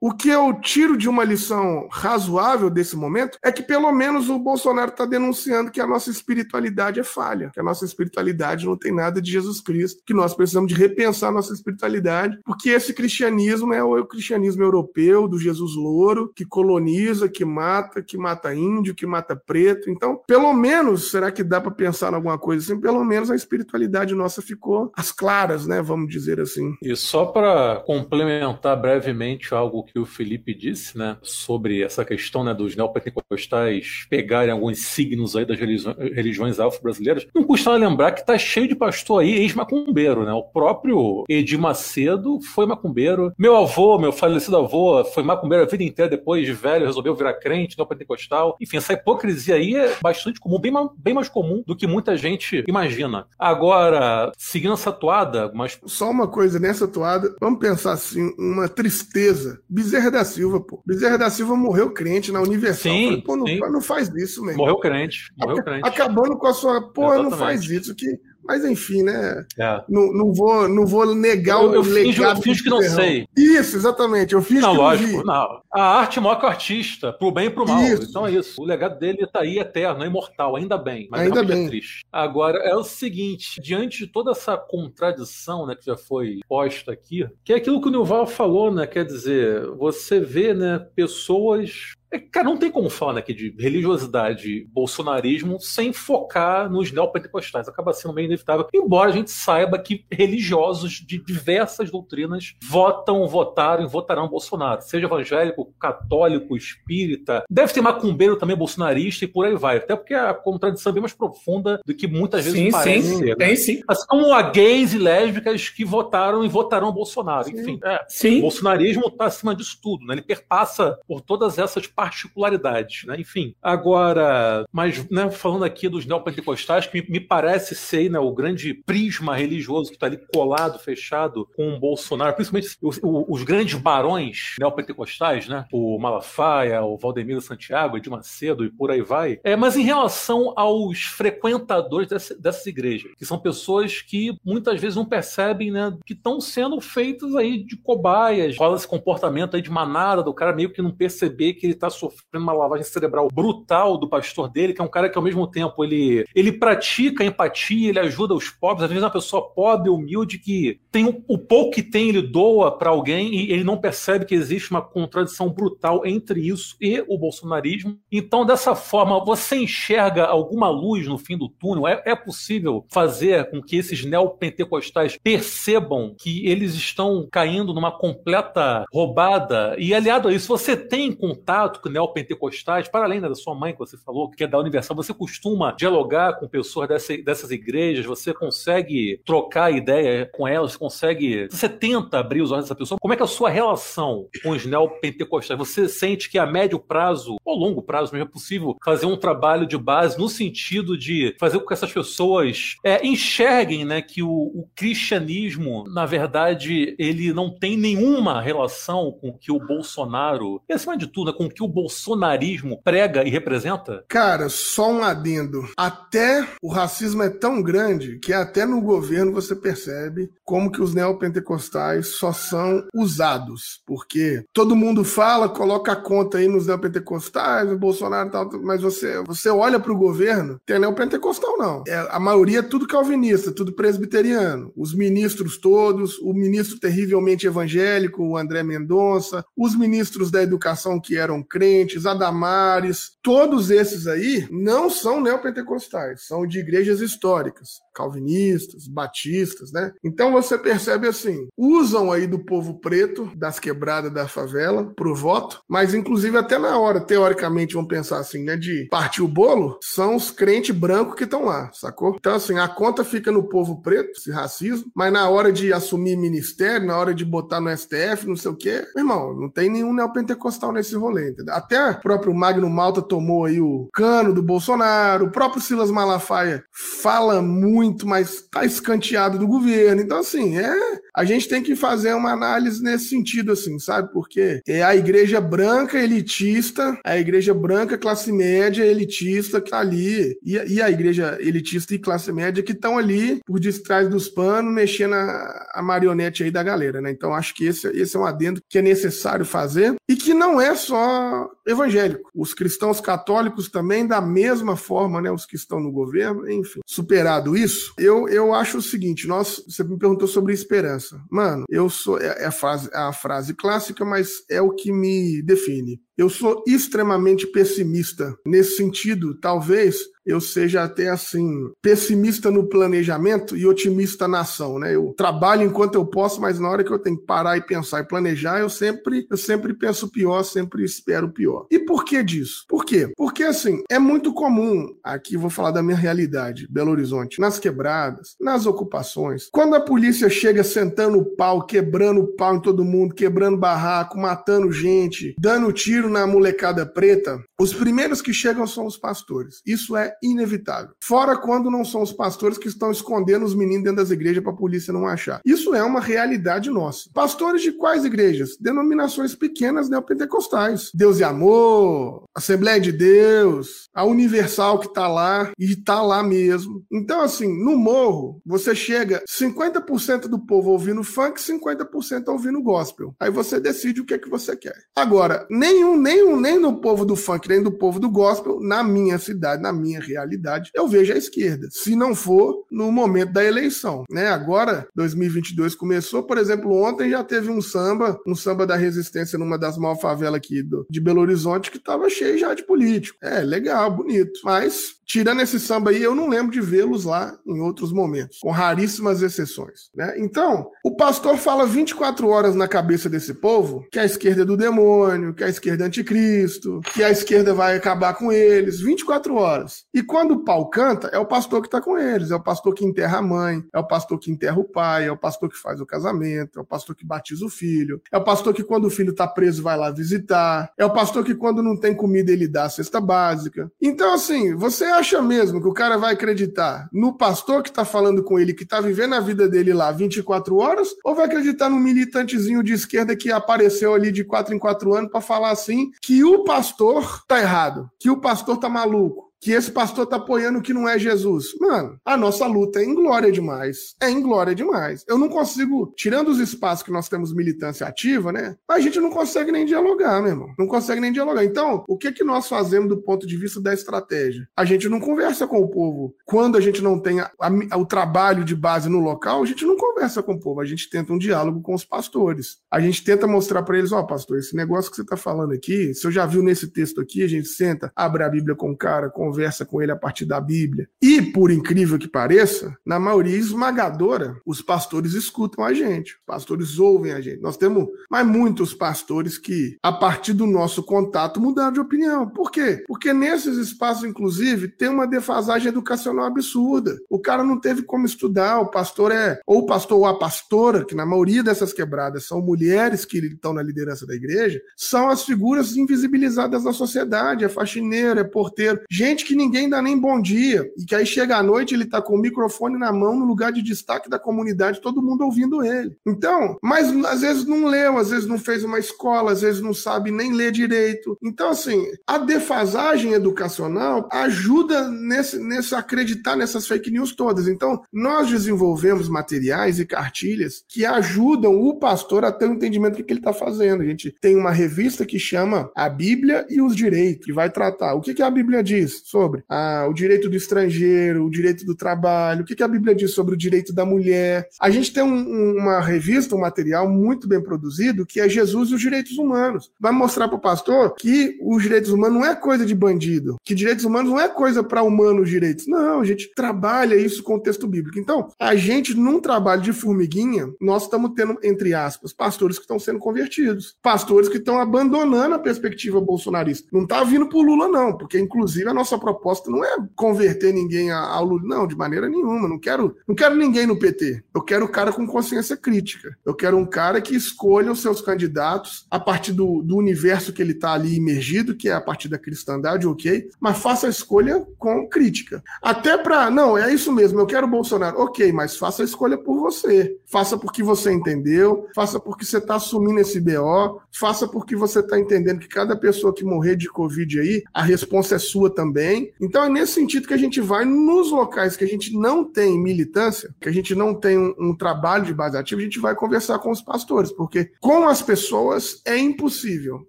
o que eu tiro de uma lição razoável desse momento é que pelo menos o Bolsonaro está denunciando que a nossa espiritualidade é falha, que a nossa espiritualidade não tem nada de Jesus Cristo, que nós precisamos de repensar a nossa espiritualidade, porque esse cristianismo é o cristianismo europeu, do Jesus louro, que coloniza, que mata, que mata índio, que mata preto. Então, pelo menos, será que dá para pensar em alguma coisa assim? Pelo menos a espiritualidade nossa ficou às claras, né? Vamos dizer assim. E só para complementar brevemente algo que o Felipe disse, né, sobre essa questão né, dos neopentecostais pegarem alguns signos aí das religiões afro-brasileiras, não custa lembrar que tá cheio de pastor aí ex-macumbeiro, né? O próprio Edir Macedo foi macumbeiro. Meu avô, meu falecido avô, foi macumbeiro a vida inteira, depois de velho, resolveu virar crente, neopentecostal. Enfim, essa hipocrisia aí é bastante comum, bem, bem mais comum do que muita gente imagina. Agora, seguindo essa toada, mas. Só uma coisa, nessa toada, vamos pensar assim, uma tristeza. Bezerra da Silva, pô. Bezerra da Silva morreu crente na Universal. Sim, Falei, pô, não, não faz isso, mesmo. Morreu crente. Morreu crente. Acabando com a sua. Pô, não faz isso. Que mas enfim, né? É. Não, não, vou, não vou negar Eu, eu o finjo, legado. eu finjo que não sei. Isso, exatamente. Eu fiz Não, que lógico, não vi. não. A arte maior que o artista, pro bem e pro mal. Isso. Então é isso. O legado dele tá aí eterno, é imortal, ainda bem. Mas Ainda realmente bem. é triste. Agora, é o seguinte: diante de toda essa contradição né, que já foi posta aqui, que é aquilo que o Nilval falou, né? Quer dizer, você vê né, pessoas é, Cara, não tem como falar né, aqui de religiosidade e bolsonarismo sem focar nos neopentecostais. Acaba sendo meio inevitável. Embora a gente saiba que religiosos de diversas doutrinas votam, votaram e votarão Bolsonaro. Seja evangélico, católico, espírita. Deve ter macumbeiro também bolsonarista e por aí vai. Até porque a contradição é bem mais profunda do que muitas vezes Sim, parece sim, ser. né? tem sim. Assim como há gays e lésbicas que votaram e votarão Bolsonaro. Enfim, é, o Sim. bolsonarismo está acima disso tudo, né? Ele perpassa por todas essas particularidades, né? Enfim. Agora, mas né, falando aqui dos neopentecostais, que me, me parece ser né, o grande prisma religioso que está ali colado, fechado com o Bolsonaro, principalmente os, os grandes barões neopentecostais, né? O Malafaia, o Valdemiro Santiago, Edir Macedo e por aí vai. É, mas em relação aos frequentadores dessa- dessas igrejas, que são pessoas que muitas vezes não percebem, né, que estão sendo feitas aí de cobaias, rola esse comportamento aí de manada do cara meio que não perceber que ele está sofrendo uma lavagem cerebral brutal do pastor dele, que é um cara que ao mesmo tempo ele, ele pratica empatia, ele ajuda os pobres, às vezes é uma pessoa pobre, humilde, que tem o, o pouco que tem, ele doa para alguém e ele não percebe que existe uma contradição brutal entre isso e o bolsonarismo. Então, dessa forma, você enxerga alguma luz no fim do túnel? É, é possível fazer com que esses neopentecostais percebam que eles estão caindo numa completa roubada? E aliado a isso, você tem contato com neopentecostais, para além da sua mãe que você falou, que é da Universal, você costuma dialogar com pessoas dessa, dessas igrejas, você consegue trocar ideia com elas, você consegue. Você tenta abrir os olhos dessa pessoa. Como é que é a sua relação com os neopentecostais? Você sente que a médio prazo, ou longo prazo mesmo, é possível fazer um trabalho de base no sentido de fazer com que essas pessoas é, enxerguem né, que o, o cristianismo, na verdade, ele não tem nenhuma relação com o que o Bolsonaro, e acima de tudo, né, com o que o bolsonarismo prega e representa? Cara, só um adendo. Até o racismo é tão grande que até no governo você percebe como que os neopentecostais só são usados. Porque todo mundo fala, coloca a conta aí nos neopentecostais, o Bolsonaro e tal, mas você, você olha pro governo, tem neopentecostal não. É, a maioria é tudo calvinista, tudo presbiteriano. Os ministros todos, o ministro terrivelmente evangélico, o André Mendonça, os ministros da educação que eram crentes, Adamares, todos esses aí não são neopentecostais, são de igrejas históricas. Calvinistas, batistas, né? Então você percebe assim, usam aí do povo preto, das quebradas da favela, pro voto, mas inclusive até na hora, teoricamente, vamos pensar assim, né, de partir o bolo, são os crentes brancos que estão lá, sacou? Então assim, a conta fica no povo preto, esse racismo, mas na hora de assumir ministério, na hora de botar no STF, não sei o quê, irmão, não tem nenhum neopentecostal nesse rolê, entendeu? Até o próprio Magno Malta tomou aí o cano do Bolsonaro, o próprio Silas Malafaia fala muito, mas tá escanteado do governo. Então, assim, é. A gente tem que fazer uma análise nesse sentido, assim, sabe? Porque é a igreja branca elitista, a igreja branca classe média elitista que tá ali, e, e a igreja elitista e classe média que estão ali por detrás dos panos, mexendo a, a, marionete aí da galera, né? Então, acho que esse, esse é um adendo que é necessário fazer e que não é só evangélico. Os cristãos católicos também, da mesma forma, né? Os que estão no governo, enfim. Superado isso, eu, eu acho o seguinte: nós, você me perguntou sobre esperança. Mano, eu sou. É, é a, frase, a frase clássica, mas é o que me define. Eu sou extremamente pessimista nesse sentido, talvez eu seja até assim, pessimista no planejamento e otimista na ação, né? Eu trabalho enquanto eu posso, mas na hora que eu tenho que parar e pensar e planejar, eu sempre, eu sempre penso pior, sempre espero pior. E por que disso? Por quê? Porque assim, é muito comum, aqui vou falar da minha realidade, Belo Horizonte, nas quebradas, nas ocupações, quando a polícia chega sentando o pau, quebrando o pau em todo mundo, quebrando barraco, matando gente, dando tiro na molecada preta, os primeiros que chegam são os pastores. Isso é inevitável. Fora quando não são os pastores que estão escondendo os meninos dentro das igrejas para a polícia não achar. Isso é uma realidade nossa. Pastores de quais igrejas? Denominações pequenas neopentecostais. Deus e Amor, Assembleia de Deus, a Universal que está lá e está lá mesmo. Então, assim, no morro, você chega 50% do povo ouvindo funk, 50% ouvindo gospel. Aí você decide o que é que você quer. Agora, nenhum, nenhum, nem no povo do funk, nem do povo do gospel, na minha cidade, na minha realidade, eu vejo a esquerda. Se não for no momento da eleição, né? Agora, 2022 começou, por exemplo, ontem já teve um samba, um samba da resistência numa das maiores favelas aqui do, de Belo Horizonte que estava cheio já de político. É, legal, bonito. Mas Tirando esse samba aí, eu não lembro de vê-los lá em outros momentos, com raríssimas exceções. Né? Então, o pastor fala 24 horas na cabeça desse povo que a esquerda é do demônio, que a esquerda é anticristo, que a esquerda vai acabar com eles, 24 horas. E quando o pau canta, é o pastor que está com eles, é o pastor que enterra a mãe, é o pastor que enterra o pai, é o pastor que faz o casamento, é o pastor que batiza o filho, é o pastor que quando o filho está preso vai lá visitar, é o pastor que quando não tem comida ele dá a cesta básica. Então, assim, você acha mesmo que o cara vai acreditar no pastor que está falando com ele, que está vivendo a vida dele lá 24 horas, ou vai acreditar no militantezinho de esquerda que apareceu ali de 4 em 4 anos para falar que o pastor tá errado, que o pastor tá maluco? Que esse pastor tá apoiando que não é Jesus. Mano, a nossa luta é inglória demais. É inglória demais. Eu não consigo, tirando os espaços que nós temos militância ativa, né? A gente não consegue nem dialogar, meu irmão. Não consegue nem dialogar. Então, o que que nós fazemos do ponto de vista da estratégia? A gente não conversa com o povo. Quando a gente não tem a, a, o trabalho de base no local, a gente não conversa com o povo. A gente tenta um diálogo com os pastores. A gente tenta mostrar para eles, ó, oh, pastor, esse negócio que você tá falando aqui, se eu já viu nesse texto aqui, a gente senta, abre a Bíblia com o cara, com conversa com ele a partir da Bíblia. E, por incrível que pareça, na maioria esmagadora, os pastores escutam a gente, os pastores ouvem a gente. Nós temos, mas muitos pastores que, a partir do nosso contato, mudaram de opinião. Por quê? Porque nesses espaços, inclusive, tem uma defasagem educacional absurda. O cara não teve como estudar, o pastor é, ou o pastor ou a pastora, que na maioria dessas quebradas são mulheres que estão na liderança da igreja, são as figuras invisibilizadas na sociedade, é faxineiro, é porteiro, gente gente que ninguém dá nem bom dia, e que aí chega à noite ele tá com o microfone na mão no lugar de destaque da comunidade, todo mundo ouvindo ele. Então, mas às vezes não leu, às vezes não fez uma escola, às vezes não sabe nem ler direito. Então, assim, a defasagem educacional ajuda nesse, nesse acreditar nessas fake news todas. Então, nós desenvolvemos materiais e cartilhas que ajudam o pastor a ter um entendimento do que ele está fazendo. A gente tem uma revista que chama A Bíblia e os Direitos, que vai tratar o que, que a Bíblia diz sobre ah, o direito do estrangeiro, o direito do trabalho, o que, que a Bíblia diz sobre o direito da mulher. A gente tem um, uma revista, um material muito bem produzido que é Jesus e os direitos humanos. Vai mostrar para o pastor que os direitos humanos não é coisa de bandido, que direitos humanos não é coisa para humanos direitos. Não, a gente trabalha isso com o texto bíblico. Então, a gente, num trabalho de formiguinha, nós estamos tendo, entre aspas, pastores que estão sendo convertidos, pastores que estão abandonando a perspectiva bolsonarista. Não está vindo por Lula, não, porque, inclusive, a nossa proposta não é converter ninguém ao Lula, não, de maneira nenhuma. Não quero, não quero ninguém no PT. Eu quero o cara com consciência crítica. Eu quero um cara que escolha os seus candidatos a partir do, do universo que ele está ali imergido, que é a partir da cristandade, ok, mas faça a escolha com crítica. Até para, não, é isso mesmo, eu quero Bolsonaro, ok, mas faça a escolha por você. Faça porque você entendeu, faça porque você está assumindo esse BO, faça porque você está entendendo que cada pessoa que morrer de Covid aí, a resposta é sua também. Então é nesse sentido que a gente vai nos locais que a gente não tem militância, que a gente não tem um, um trabalho de base ativa, a gente vai conversar com os pastores, porque com as pessoas é impossível.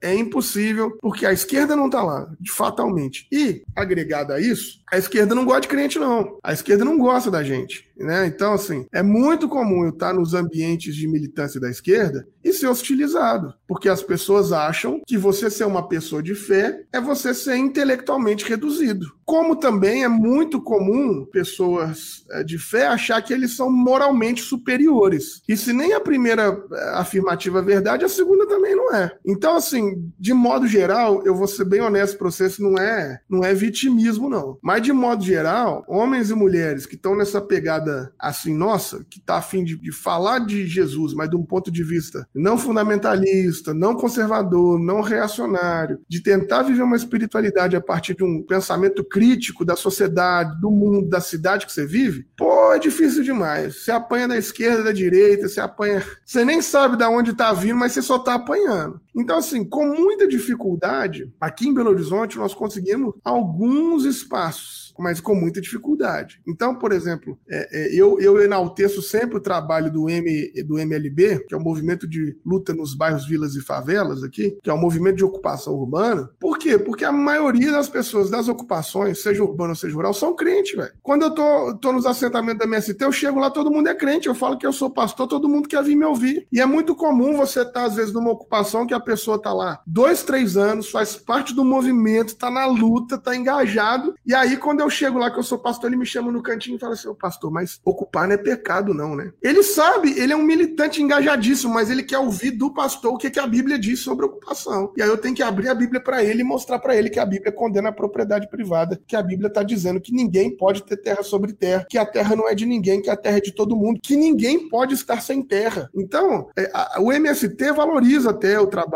É impossível, porque a esquerda não está lá, fatalmente. E, agregado a isso, a esquerda não gosta de crente, não. A esquerda não gosta da gente. Né? Então, assim, é muito comum eu estar nos ambientes de militância da esquerda e ser hostilizado, porque as pessoas acham que você ser uma pessoa de fé é você ser intelectualmente reduzido. Como também é muito comum pessoas é, de fé achar que eles são moralmente superiores. E se nem a primeira é, afirmativa é verdade, a segunda também não é. Então, assim, de modo geral, eu vou ser bem honesto para vocês, não é, não é vitimismo, não. Mas, de modo geral, homens e mulheres que estão nessa pegada assim, nossa, que está afim de, de falar de Jesus, mas de um ponto de vista não fundamentalista, não conservador, não reacionário, de tentar viver uma espiritualidade a partir de um pensamento crítico da sociedade, do mundo, da cidade que você vive, pô, é difícil demais. Você apanha da esquerda, da direita, você apanha. Você nem sabe de onde está vindo, mas você só está apanhando. Então, assim, com muita dificuldade, aqui em Belo Horizonte, nós conseguimos alguns espaços mas com muita dificuldade. Então, por exemplo, é, é, eu, eu enalteço sempre o trabalho do, M, do MLB, que é o Movimento de Luta nos Bairros, Vilas e Favelas aqui, que é um movimento de ocupação urbana. Por quê? Porque a maioria das pessoas das ocupações, seja urbana ou seja rural, são crentes, velho. Quando eu tô, tô nos assentamentos da MST, eu chego lá, todo mundo é crente. Eu falo que eu sou pastor, todo mundo quer vir me ouvir. E é muito comum você estar, tá, às vezes, numa ocupação que a pessoa tá lá dois, três anos, faz parte do movimento, tá na luta, tá engajado, e aí quando eu chego lá que eu sou pastor, ele me chama no cantinho e fala assim: Ô pastor, mas ocupar não é pecado, não, né? Ele sabe, ele é um militante engajadíssimo, mas ele quer ouvir do pastor o que, que a Bíblia diz sobre ocupação. E aí eu tenho que abrir a Bíblia para ele e mostrar para ele que a Bíblia condena a propriedade privada, que a Bíblia está dizendo que ninguém pode ter terra sobre terra, que a terra não é de ninguém, que a terra é de todo mundo, que ninguém pode estar sem terra. Então, é, a, o MST valoriza até o trabalho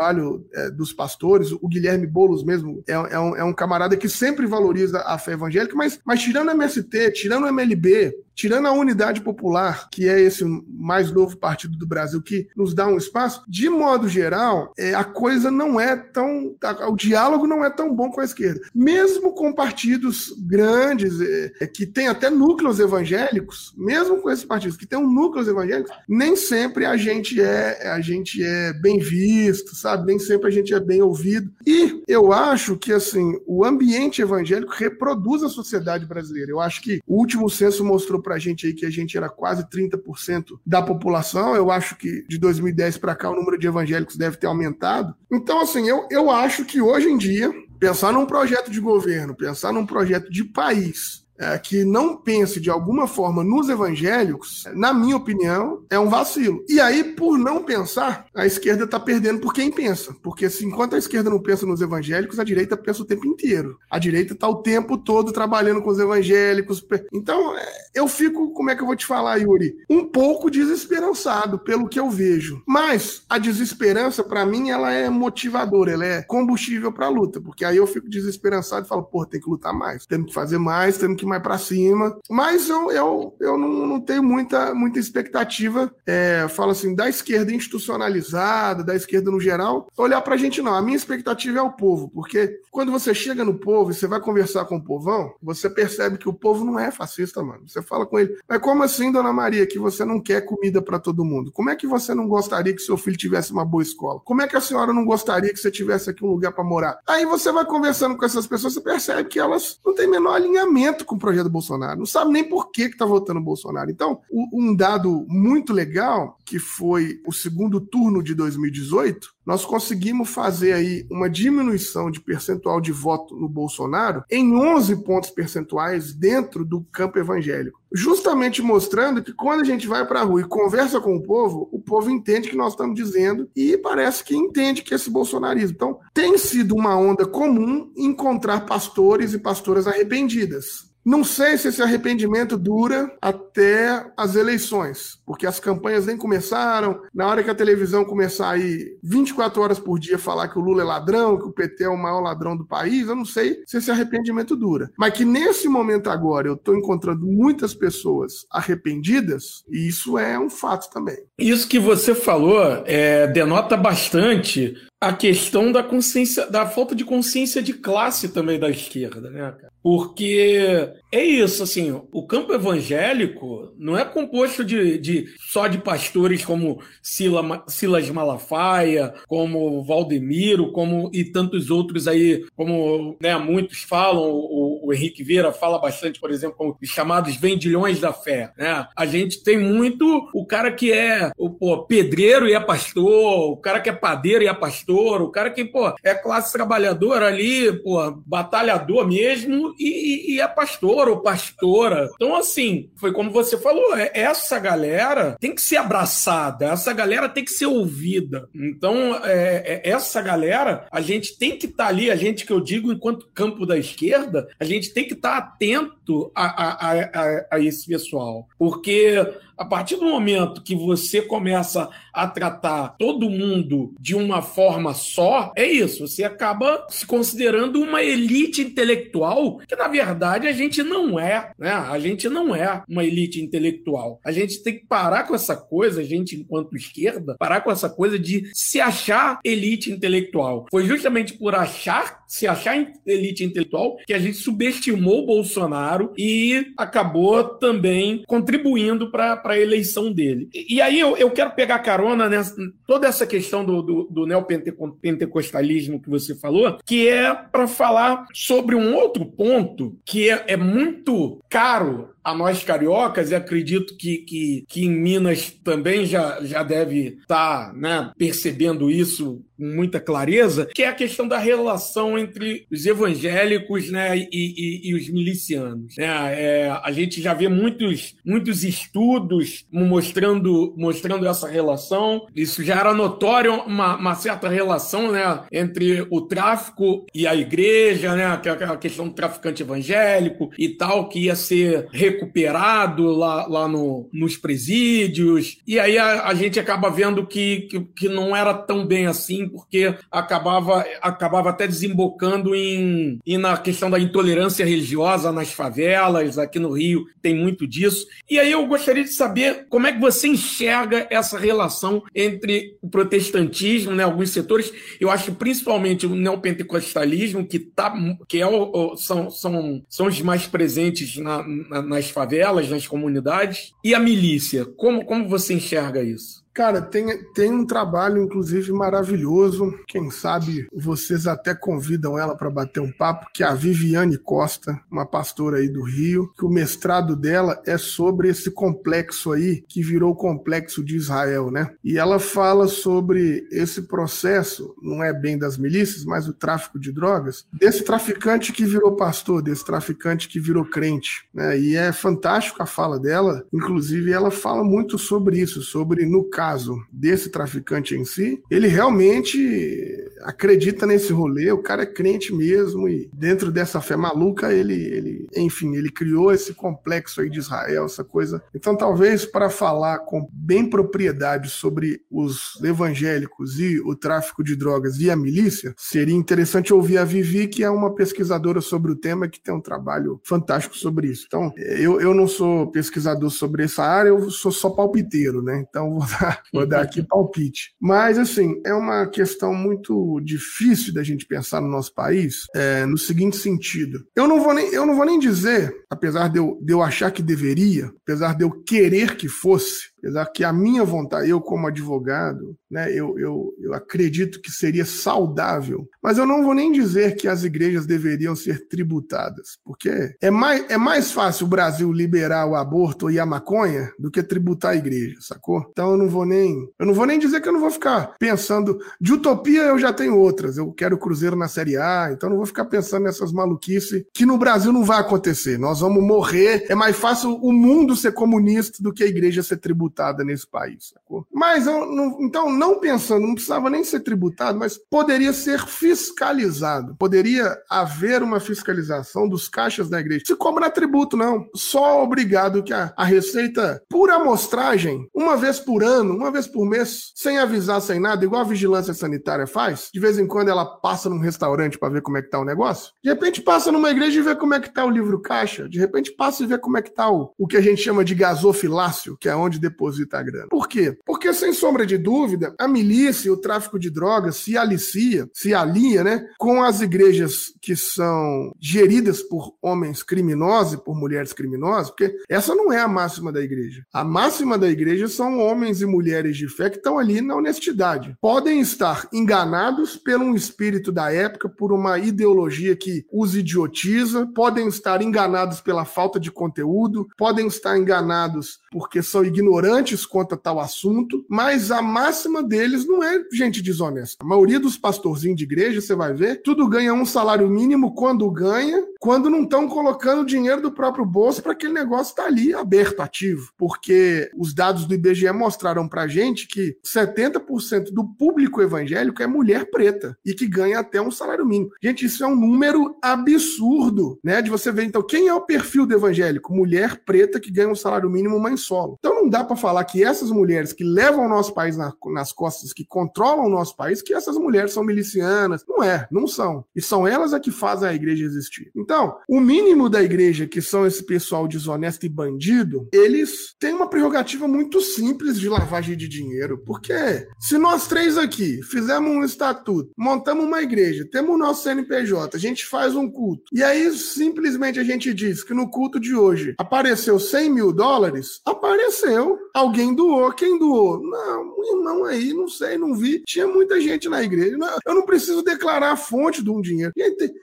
é, dos pastores, o Guilherme Boulos mesmo é, é, um, é um camarada que sempre valoriza a fé evangélica, mas mas, tirando o MST, tirando o MLB, tirando a Unidade Popular, que é esse mais novo partido do Brasil que nos dá um espaço, de modo geral, é, a coisa não é tão. A, o diálogo não é tão bom com a esquerda. Mesmo com partidos grandes, é, é, que tem até núcleos evangélicos, mesmo com esses partidos que têm um núcleos evangélicos, nem sempre a gente é a gente é bem visto, sabe? Nem sempre a gente é bem ouvido. E eu acho que assim, o ambiente evangélico reproduz a sociedade brasileira. Eu acho que o último censo mostrou para a gente aí que a gente era quase 30% da população. Eu acho que de 2010 para cá o número de evangélicos deve ter aumentado. Então, assim, eu, eu acho que hoje em dia, pensar num projeto de governo, pensar num projeto de país é, que não pense de alguma forma nos evangélicos, na minha opinião, é um vacilo. E aí, por não pensar, a esquerda está perdendo por quem pensa. Porque se enquanto a esquerda não pensa nos evangélicos, a direita pensa o tempo inteiro. A direita está o tempo todo trabalhando com os evangélicos. Então, é, eu fico, como é que eu vou te falar, Yuri? Um pouco desesperançado pelo que eu vejo. Mas a desesperança, para mim, ela é motivadora, ela é combustível para a luta. Porque aí eu fico desesperançado e falo, pô, tem que lutar mais, temos que fazer mais, temos que pouquinho mais para cima. Mas eu, eu, eu não, não tenho muita, muita expectativa, é, falo assim, da esquerda institucionalizada, da esquerda no geral, olhar para a gente não. A minha expectativa é o povo, porque quando você chega no povo e você vai conversar com o povão, você percebe que o povo não é fascista, mano. Você fala com ele, mas como assim, dona Maria, que você não quer comida para todo mundo? Como é que você não gostaria que seu filho tivesse uma boa escola? Como é que a senhora não gostaria que você tivesse aqui um lugar para morar? Aí você vai conversando com essas pessoas, você percebe que elas não têm menor alinhamento com o projeto Bolsonaro, não sabe nem por que está votando Bolsonaro. Então, um dado muito legal, que foi o segundo turno de 2018, nós conseguimos fazer aí uma diminuição de percentual de voto no Bolsonaro em 11 pontos percentuais dentro do campo evangélico. Justamente mostrando que quando a gente vai para a rua e conversa com o povo, o povo entende que nós estamos dizendo e parece que entende que esse bolsonarismo. Então, tem sido uma onda comum encontrar pastores e pastoras arrependidas. Não sei se esse arrependimento dura até as eleições, porque as campanhas nem começaram. Na hora que a televisão começar aí 24 horas por dia falar que o Lula é ladrão, que o PT é o maior ladrão do país, eu não sei se esse arrependimento dura. Mas que nesse momento agora eu estou encontrando muitas pessoas arrependidas, e isso é um fato também. Isso que você falou é, denota bastante a questão da consciência, da falta de consciência de classe também da esquerda, né, cara? Porque é isso, assim, o campo evangélico não é composto de, de só de pastores como Sila, Silas Malafaia, como Valdemiro, como e tantos outros aí, como né, muitos falam, o, o Henrique Vieira fala bastante, por exemplo, como os chamados vendilhões da fé, né? A gente tem muito o cara que é o pô, pedreiro e é pastor, o cara que é padeiro e é pastor, o cara que, pô, é classe trabalhadora ali, pô, batalhador mesmo e, e é pastor pastor ou pastora. Então, assim, foi como você falou, é, essa galera tem que ser abraçada, essa galera tem que ser ouvida. Então, é, é, essa galera, a gente tem que estar tá ali, a gente que eu digo enquanto campo da esquerda, a gente tem que estar atento a, a, a, a esse pessoal. Porque a partir do momento que você começa a tratar todo mundo de uma forma só, é isso. Você acaba se considerando uma elite intelectual que, na verdade, a gente não é. Né? A gente não é uma elite intelectual. A gente tem que parar com essa coisa, a gente, enquanto esquerda, parar com essa coisa de se achar elite intelectual. Foi justamente por achar, se achar elite intelectual, que a gente subestimou o Bolsonaro e acabou também contribuindo para a eleição dele. E, e aí eu, eu, quero pegar carona nessa toda essa questão do, do, do neopentecostalismo que você falou, que é para falar sobre um outro ponto que é, é muito caro a nós cariocas, e acredito que, que, que em Minas também já, já deve estar tá, né, percebendo isso com muita clareza, que é a questão da relação entre os evangélicos né, e, e, e os milicianos. Né? É, a gente já vê muitos, muitos estudos mostrando, mostrando essa relação. Isso já era notório, uma, uma certa relação né, entre o tráfico e a igreja, né, é a questão do traficante evangélico e tal, que ia ser recuperado lá, lá no, nos presídios. E aí a, a gente acaba vendo que, que, que não era tão bem assim porque acabava, acabava até desembocando em, em na questão da intolerância religiosa nas favelas, aqui no Rio tem muito disso. E aí eu gostaria de saber como é que você enxerga essa relação entre o protestantismo, né, alguns setores, eu acho principalmente o neopentecostalismo, que, tá, que é o, são, são, são os mais presentes na, na, nas favelas, nas comunidades, e a milícia. Como, como você enxerga isso? Cara, tem, tem um trabalho, inclusive, maravilhoso. Quem sabe vocês até convidam ela para bater um papo, que é a Viviane Costa, uma pastora aí do Rio, que o mestrado dela é sobre esse complexo aí, que virou o complexo de Israel, né? E ela fala sobre esse processo, não é bem das milícias, mas o tráfico de drogas, desse traficante que virou pastor, desse traficante que virou crente, né? E é fantástico a fala dela, inclusive ela fala muito sobre isso, sobre no caso caso desse traficante em si, ele realmente acredita nesse rolê, o cara é crente mesmo, e dentro dessa fé maluca, ele, ele enfim, ele criou esse complexo aí de Israel, essa coisa. Então, talvez para falar com bem propriedade sobre os evangélicos e o tráfico de drogas e a milícia, seria interessante ouvir a Vivi, que é uma pesquisadora sobre o tema, que tem um trabalho fantástico sobre isso. Então, eu, eu não sou pesquisador sobre essa área, eu sou só palpiteiro, né? Então, vou dar, vou dar aqui palpite. Mas, assim, é uma questão muito difícil da gente pensar no nosso país, é, no seguinte sentido. Eu não vou nem, eu não vou nem dizer, apesar de eu, de eu achar que deveria, apesar de eu querer que fosse, apesar que a minha vontade, eu como advogado, né, eu, eu, eu acredito que seria saudável, mas eu não vou nem dizer que as igrejas deveriam ser tributadas, porque é mais, é mais fácil o Brasil liberar o aborto e a maconha do que tributar a igreja, sacou? Então eu não vou nem, eu não vou nem dizer que eu não vou ficar pensando, de utopia eu já tenho outras, eu quero Cruzeiro na Série A, então eu não vou ficar pensando nessas maluquices que no Brasil não vai acontecer, nós vamos morrer, é mais fácil o mundo ser comunista do que a igreja ser tributada tributada nesse país, sacou? Mas eu não, então, não pensando, não precisava nem ser tributado, mas poderia ser fiscalizado. Poderia haver uma fiscalização dos caixas da igreja. Se cobrar tributo, não. Só obrigado que a, a Receita, por amostragem, uma vez por ano, uma vez por mês, sem avisar, sem nada, igual a vigilância sanitária faz, de vez em quando ela passa num restaurante para ver como é que tá o negócio. De repente passa numa igreja e vê como é que tá o livro caixa. De repente passa e vê como é que tá o, o que a gente chama de gasofilácio, que é onde depois deposita a grana. Por quê? Porque, sem sombra de dúvida, a milícia e o tráfico de drogas se alicia, se alia, né, com as igrejas que são geridas por homens criminosos e por mulheres criminosas, porque essa não é a máxima da igreja. A máxima da igreja são homens e mulheres de fé que estão ali na honestidade. Podem estar enganados pelo um espírito da época, por uma ideologia que os idiotiza, podem estar enganados pela falta de conteúdo, podem estar enganados porque são ignorantes ignorantes quanto a tal assunto, mas a máxima deles não é gente desonesta. A maioria dos pastorzinhos de igreja, você vai ver, tudo ganha um salário mínimo quando ganha, quando não estão colocando dinheiro do próprio bolso para aquele negócio estar tá ali aberto, ativo. Porque os dados do IBGE mostraram para gente que 70% do público evangélico é mulher preta e que ganha até um salário mínimo. Gente, isso é um número absurdo, né? De você ver, então, quem é o perfil do evangélico? Mulher preta que ganha um salário mínimo mãe solo. Então não dá para falar que essas mulheres que levam o nosso país na, nas costas, que controlam o nosso país, que essas mulheres são milicianas. Não é, não são. E são elas a que fazem a igreja existir. Então, o mínimo da igreja, que são esse pessoal desonesto e bandido, eles têm uma prerrogativa muito simples de lavagem de dinheiro. Porque se nós três aqui fizemos um estatuto, montamos uma igreja, temos o nosso CNPJ, a gente faz um culto, e aí simplesmente a gente diz que no culto de hoje apareceu 100 mil dólares, apareceu alguém doou. Quem doou? Não, um irmão aí, não sei, não vi. Tinha muita gente na igreja. Eu não preciso declarar a fonte de um dinheiro.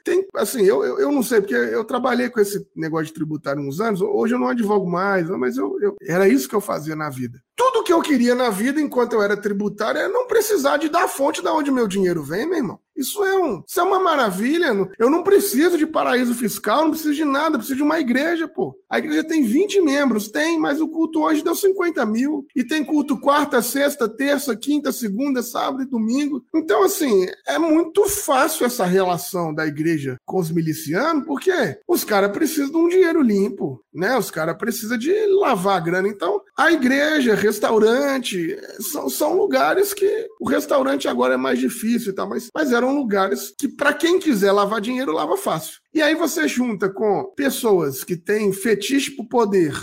Tem, assim, eu, eu, eu, não sei, porque eu trabalhei com esse negócio de tributário uns anos. Hoje eu não advogo mais, mas eu, eu era isso que eu fazia na vida. Tudo que eu queria na vida, enquanto eu era tributário, é não precisar de dar a fonte da onde meu dinheiro vem, meu irmão. Isso é, um, isso é uma maravilha. Eu não preciso de paraíso fiscal, não preciso de nada, preciso de uma igreja, pô. A igreja tem 20 membros, tem, mas o culto hoje deu 50 mil. E tem culto quarta, sexta, terça, quinta, segunda, sábado e domingo. Então, assim, é muito fácil essa relação da igreja com os milicianos, porque os caras precisam de um dinheiro limpo, né? Os caras precisam de lavar a grana. Então, a igreja, restaurante, são, são lugares que o restaurante agora é mais difícil e tal, mas, mas eram lugares que, para quem quiser lavar dinheiro, lava fácil. E aí você junta com pessoas que têm fetiche por poder,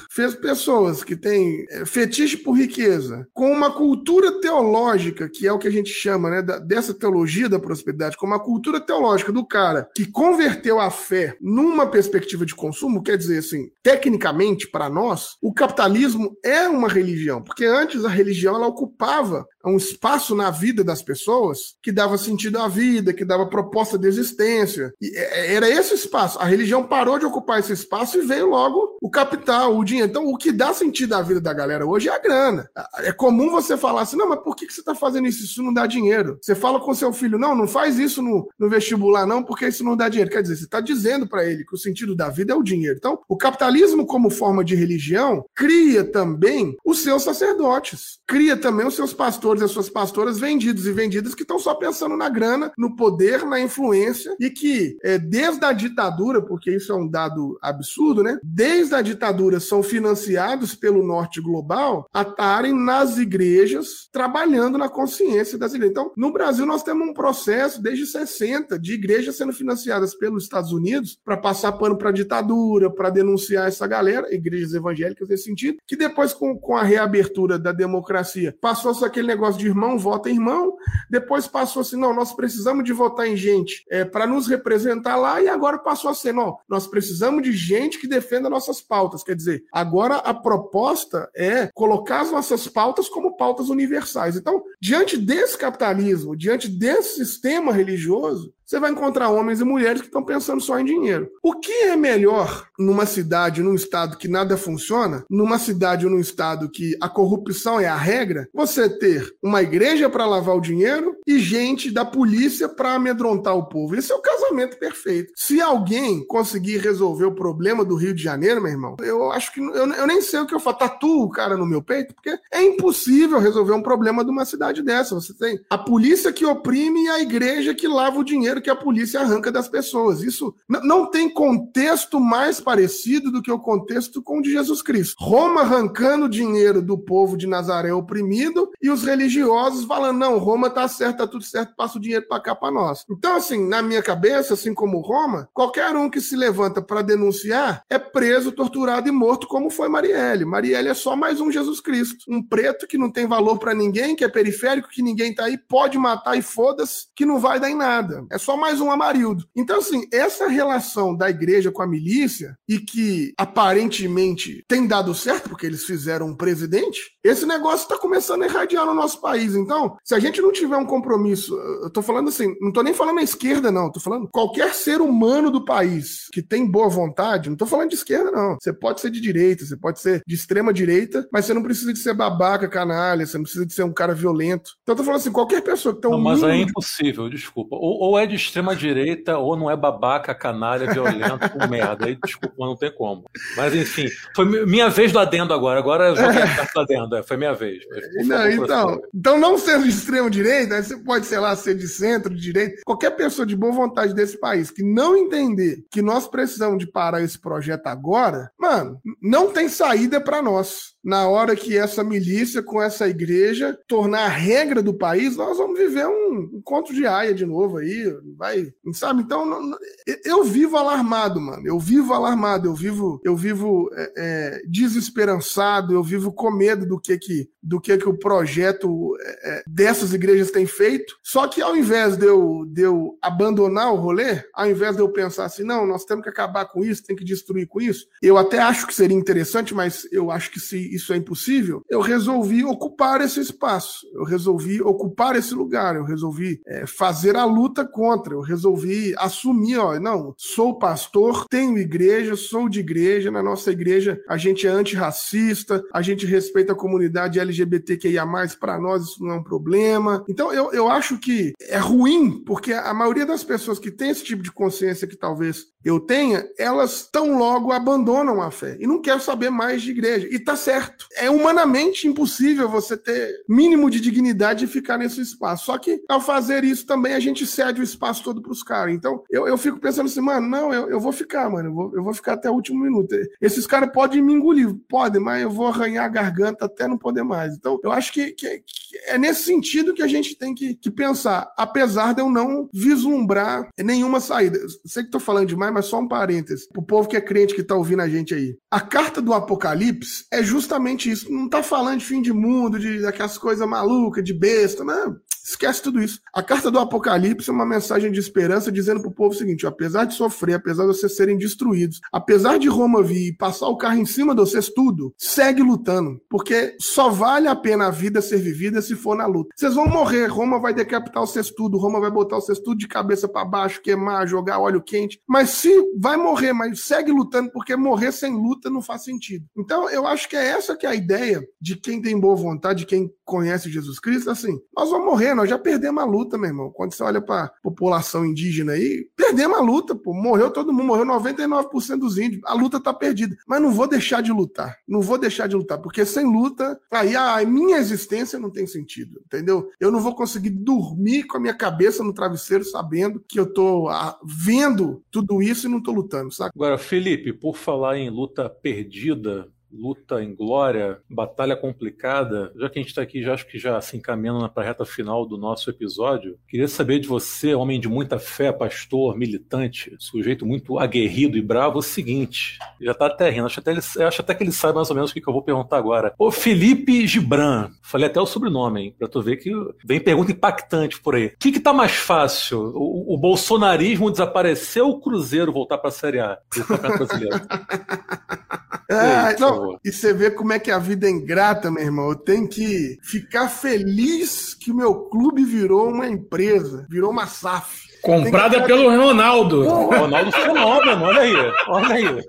pessoas que têm é, fetiche por riqueza, com uma cultura teológica, que é o que a gente chama né, dessa teologia da prosperidade, com uma cultura teológica do cara que converteu a fé numa perspectiva de consumo, quer dizer assim, tecnicamente para nós, o capitalismo é uma religião, porque antes a religião ela ocupava um espaço na vida das pessoas que dava sentido à vida, que dava proposta de existência. E é, era esse espaço. A religião parou de ocupar esse espaço e veio logo o capital, o dinheiro. Então, o que dá sentido à vida da galera hoje é a grana. É comum você falar assim, não, mas por que, você está fazendo isso? Isso não dá dinheiro. Você fala com seu filho, não, não faz isso no, no vestibular, não, porque isso não dá dinheiro. Quer dizer, você está dizendo para ele que o sentido da vida é o dinheiro. Então, o capitalismo, como forma de religião, cria também os seus sacerdotes, cria também os seus pastores e as suas pastoras vendidos e vendidas que estão só pensando na grana, no poder, na influência e que, é, desde a ditadura, porque isso é um dado absurdo, né? Desde a ditadura são financiados pelo norte global a estarem nas igrejas trabalhando na consciência das igrejas. Então, no Brasil, nós temos um processo desde 60 de igrejas sendo financiadas pelos Estados Unidos para passar pano para a ditadura, para denunciar essa galera, igrejas evangélicas nesse sentido, que depois, com, com a reabertura da democracia, passou-se aquele negócio de irmão vota irmão, depois passou assim, não, nós precisamos de votar em gente é, para nos representar lá, e agora passou a ser, não, nós precisamos de gente que defenda nossas pautas. Quer dizer, agora a proposta é colocar as nossas pautas como pautas universais. Então, diante desse capitalismo, diante desse sistema religioso, você vai encontrar homens e mulheres que estão pensando só em dinheiro. O que é melhor numa cidade, num estado que nada funciona, numa cidade ou num estado que a corrupção é a regra, você ter uma igreja para lavar o dinheiro e gente da polícia para amedrontar o povo. Esse é o casamento perfeito. Se alguém conseguir resolver o problema do Rio de Janeiro, meu irmão, eu acho que eu, eu nem sei o que eu faço. Tatuo o cara no meu peito, porque é impossível resolver um problema de uma cidade dessa. Você tem a polícia que oprime e a igreja que lava o dinheiro dinheiro que a polícia arranca das pessoas. Isso não tem contexto mais parecido do que o contexto com o de Jesus Cristo. Roma arrancando dinheiro do povo de Nazaré oprimido e os religiosos falando: não, Roma tá certo, tá tudo certo, passa o dinheiro para cá para nós. Então, assim, na minha cabeça, assim como Roma, qualquer um que se levanta para denunciar é preso, torturado e morto, como foi Marielle. Marielle é só mais um Jesus Cristo. Um preto que não tem valor para ninguém, que é periférico, que ninguém tá aí, pode matar e foda-se, que não vai dar em nada. É só mais um Amarildo. Então, assim, essa relação da igreja com a milícia, e que aparentemente tem dado certo, porque eles fizeram um presidente, esse negócio está começando a irradiar no nosso país. Então, se a gente não tiver um compromisso, eu tô falando assim, não tô nem falando a esquerda, não, tô falando qualquer ser humano do país que tem boa vontade, não tô falando de esquerda, não. Você pode ser de direita, você pode ser de extrema direita, mas você não precisa de ser babaca, canalha, você não precisa de ser um cara violento. Então, eu tô falando assim, qualquer pessoa que tem um. Não, mas é impossível, desculpa. Ou, ou é de extrema direita ou não é babaca, canalha, violento, com merda. Aí, desculpa, não tem como. Mas enfim, foi minha vez do adendo agora. Agora eu joguei a carta do adendo. É, foi minha vez. não, então, então, não sendo de extrema direita, você pode, sei lá, ser de centro, de direita. Qualquer pessoa de boa vontade desse país que não entender que nós precisamos de parar esse projeto agora, mano, não tem saída para nós na hora que essa milícia com essa igreja tornar a regra do país, nós vamos viver um, um conto de aia de novo aí, vai, sabe? Então, não, eu vivo alarmado, mano. Eu vivo alarmado, eu vivo, eu vivo é, é, desesperançado, eu vivo com medo do que que, do que que o projeto é, é dessas igrejas tem feito. Só que ao invés de eu, de eu abandonar o rolê, ao invés de eu pensar assim, não, nós temos que acabar com isso, tem que destruir com isso, eu até acho que seria interessante, mas eu acho que se isso é impossível, eu resolvi ocupar esse espaço, eu resolvi ocupar esse lugar, eu resolvi é, fazer a luta contra, eu resolvi assumir, ó, não, sou pastor, tenho igreja, sou de igreja, na nossa igreja a gente é antirracista, a gente respeita a comunidade LGBTQIA+, para nós isso não é um problema. Então eu, eu acho que é ruim, porque a maioria das pessoas que tem esse tipo de consciência que talvez eu tenha, elas tão logo abandonam a fé e não querem saber mais de igreja. E tá certo. É humanamente impossível você ter mínimo de dignidade e ficar nesse espaço. Só que ao fazer isso também a gente cede o espaço todo pros caras. Então eu, eu fico pensando assim, mano, não, eu, eu vou ficar, mano, eu vou, eu vou ficar até o último minuto. Esses caras podem me engolir, podem, mas eu vou arranhar a garganta até não poder mais. Então eu acho que, que, que é nesse sentido que a gente tem que, que pensar, apesar de eu não vislumbrar nenhuma saída. Sei que tô falando demais mas só um parêntese. Pro povo que é crente que tá ouvindo a gente aí. A carta do Apocalipse é justamente isso. Não tá falando de fim de mundo, de aquelas coisas malucas, de besta, não. Esquece tudo isso. A carta do Apocalipse é uma mensagem de esperança dizendo para o povo o seguinte: apesar de sofrer, apesar de vocês serem destruídos, apesar de Roma vir e passar o carro em cima de vocês tudo, segue lutando, porque só vale a pena a vida ser vivida se for na luta. Vocês vão morrer, Roma vai decapitar vocês tudo, Roma vai botar vocês tudo de cabeça para baixo, queimar, jogar óleo quente, mas se vai morrer, mas segue lutando, porque morrer sem luta não faz sentido. Então, eu acho que é essa que é a ideia de quem tem boa vontade, de quem conhece Jesus Cristo, assim, nós vamos morrer, nós já perdemos a luta, meu irmão. Quando você olha para população indígena aí, perdemos a luta, pô. Morreu todo mundo, morreu 99% dos índios. A luta tá perdida. Mas não vou deixar de lutar. Não vou deixar de lutar, porque sem luta, aí a minha existência não tem sentido, entendeu? Eu não vou conseguir dormir com a minha cabeça no travesseiro sabendo que eu tô ah, vendo tudo isso e não tô lutando, sabe? Agora, Felipe, por falar em luta perdida, luta em glória, batalha complicada. Já que a gente está aqui, já acho que já se encaminhando para a reta final do nosso episódio, queria saber de você, homem de muita fé, pastor, militante, sujeito muito aguerrido e bravo, o seguinte: já está até rindo, acho até, ele, acho até que ele sabe mais ou menos o que, que eu vou perguntar agora. Ô Felipe Gibran, falei até o sobrenome, hein, para tu ver que vem pergunta impactante por aí. O que, que tá mais fácil? O, o bolsonarismo desaparecer ou o Cruzeiro voltar para a Série A do Campeonato Brasileiro? É, não, e você vê como é que a vida é ingrata, meu irmão. Eu tenho que ficar feliz que o meu clube virou uma empresa, virou uma SAF. Comprada pelo Ronaldo. Ronaldo Fenômeno, olha aí, olha aí.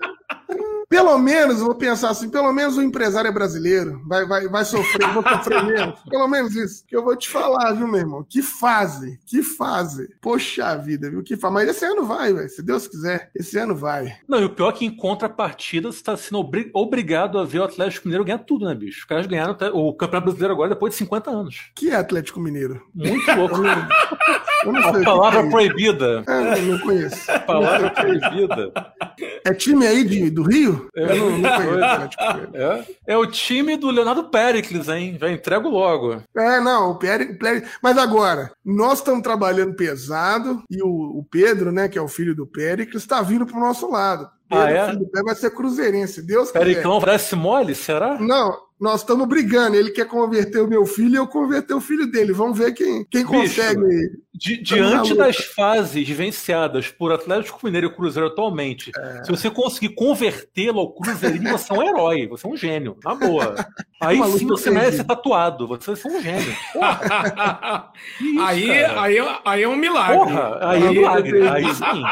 Pelo menos, vou pensar assim, pelo menos o empresário é brasileiro. Vai, vai, vai sofrer, vou sofrer menos. Pelo menos isso. Que eu vou te falar, viu, meu irmão? Que fase, que fase. Poxa vida, viu? Que fase. Mas esse ano vai, velho. Se Deus quiser, esse ano vai. Não, e o pior é que em contrapartida você está sendo obri obrigado a ver o Atlético Mineiro ganhar tudo, né, bicho? Os caras ganharam o Campeonato Brasileiro agora depois de 50 anos. Que é Atlético Mineiro? Muito louco. Eu não sei a palavra é proibida. É, eu não conheço. A palavra proibida. É time aí de, do Rio? É, eu não, não conheço. É, é o time do Leonardo Pericles, hein? Já entrego logo. É, não, o Pericles. Mas agora, nós estamos trabalhando pesado e o, o, Pedro, né, que é o filho do Pericles, está vindo para o nosso lado. Pedro, ah, é? filho do vai ser cruzeirense. Deus Periclão parece mole, será? Não, nós estamos brigando. Ele quer converter o meu filho e eu converter o filho dele. Vamos ver quem, quem Bicho, consegue. Di, diante das fases vivenciadas por Atlético Mineiro e Cruzeiro atualmente, é. se você conseguir convertê-lo ao Cruzeirinho, você é um herói, você é um gênio, na boa. Aí sim você merece ser tatuado, você é um gênio. Isso, aí, aí, aí é um milagre. Porra, aí, é aí é milagre. Aí sim.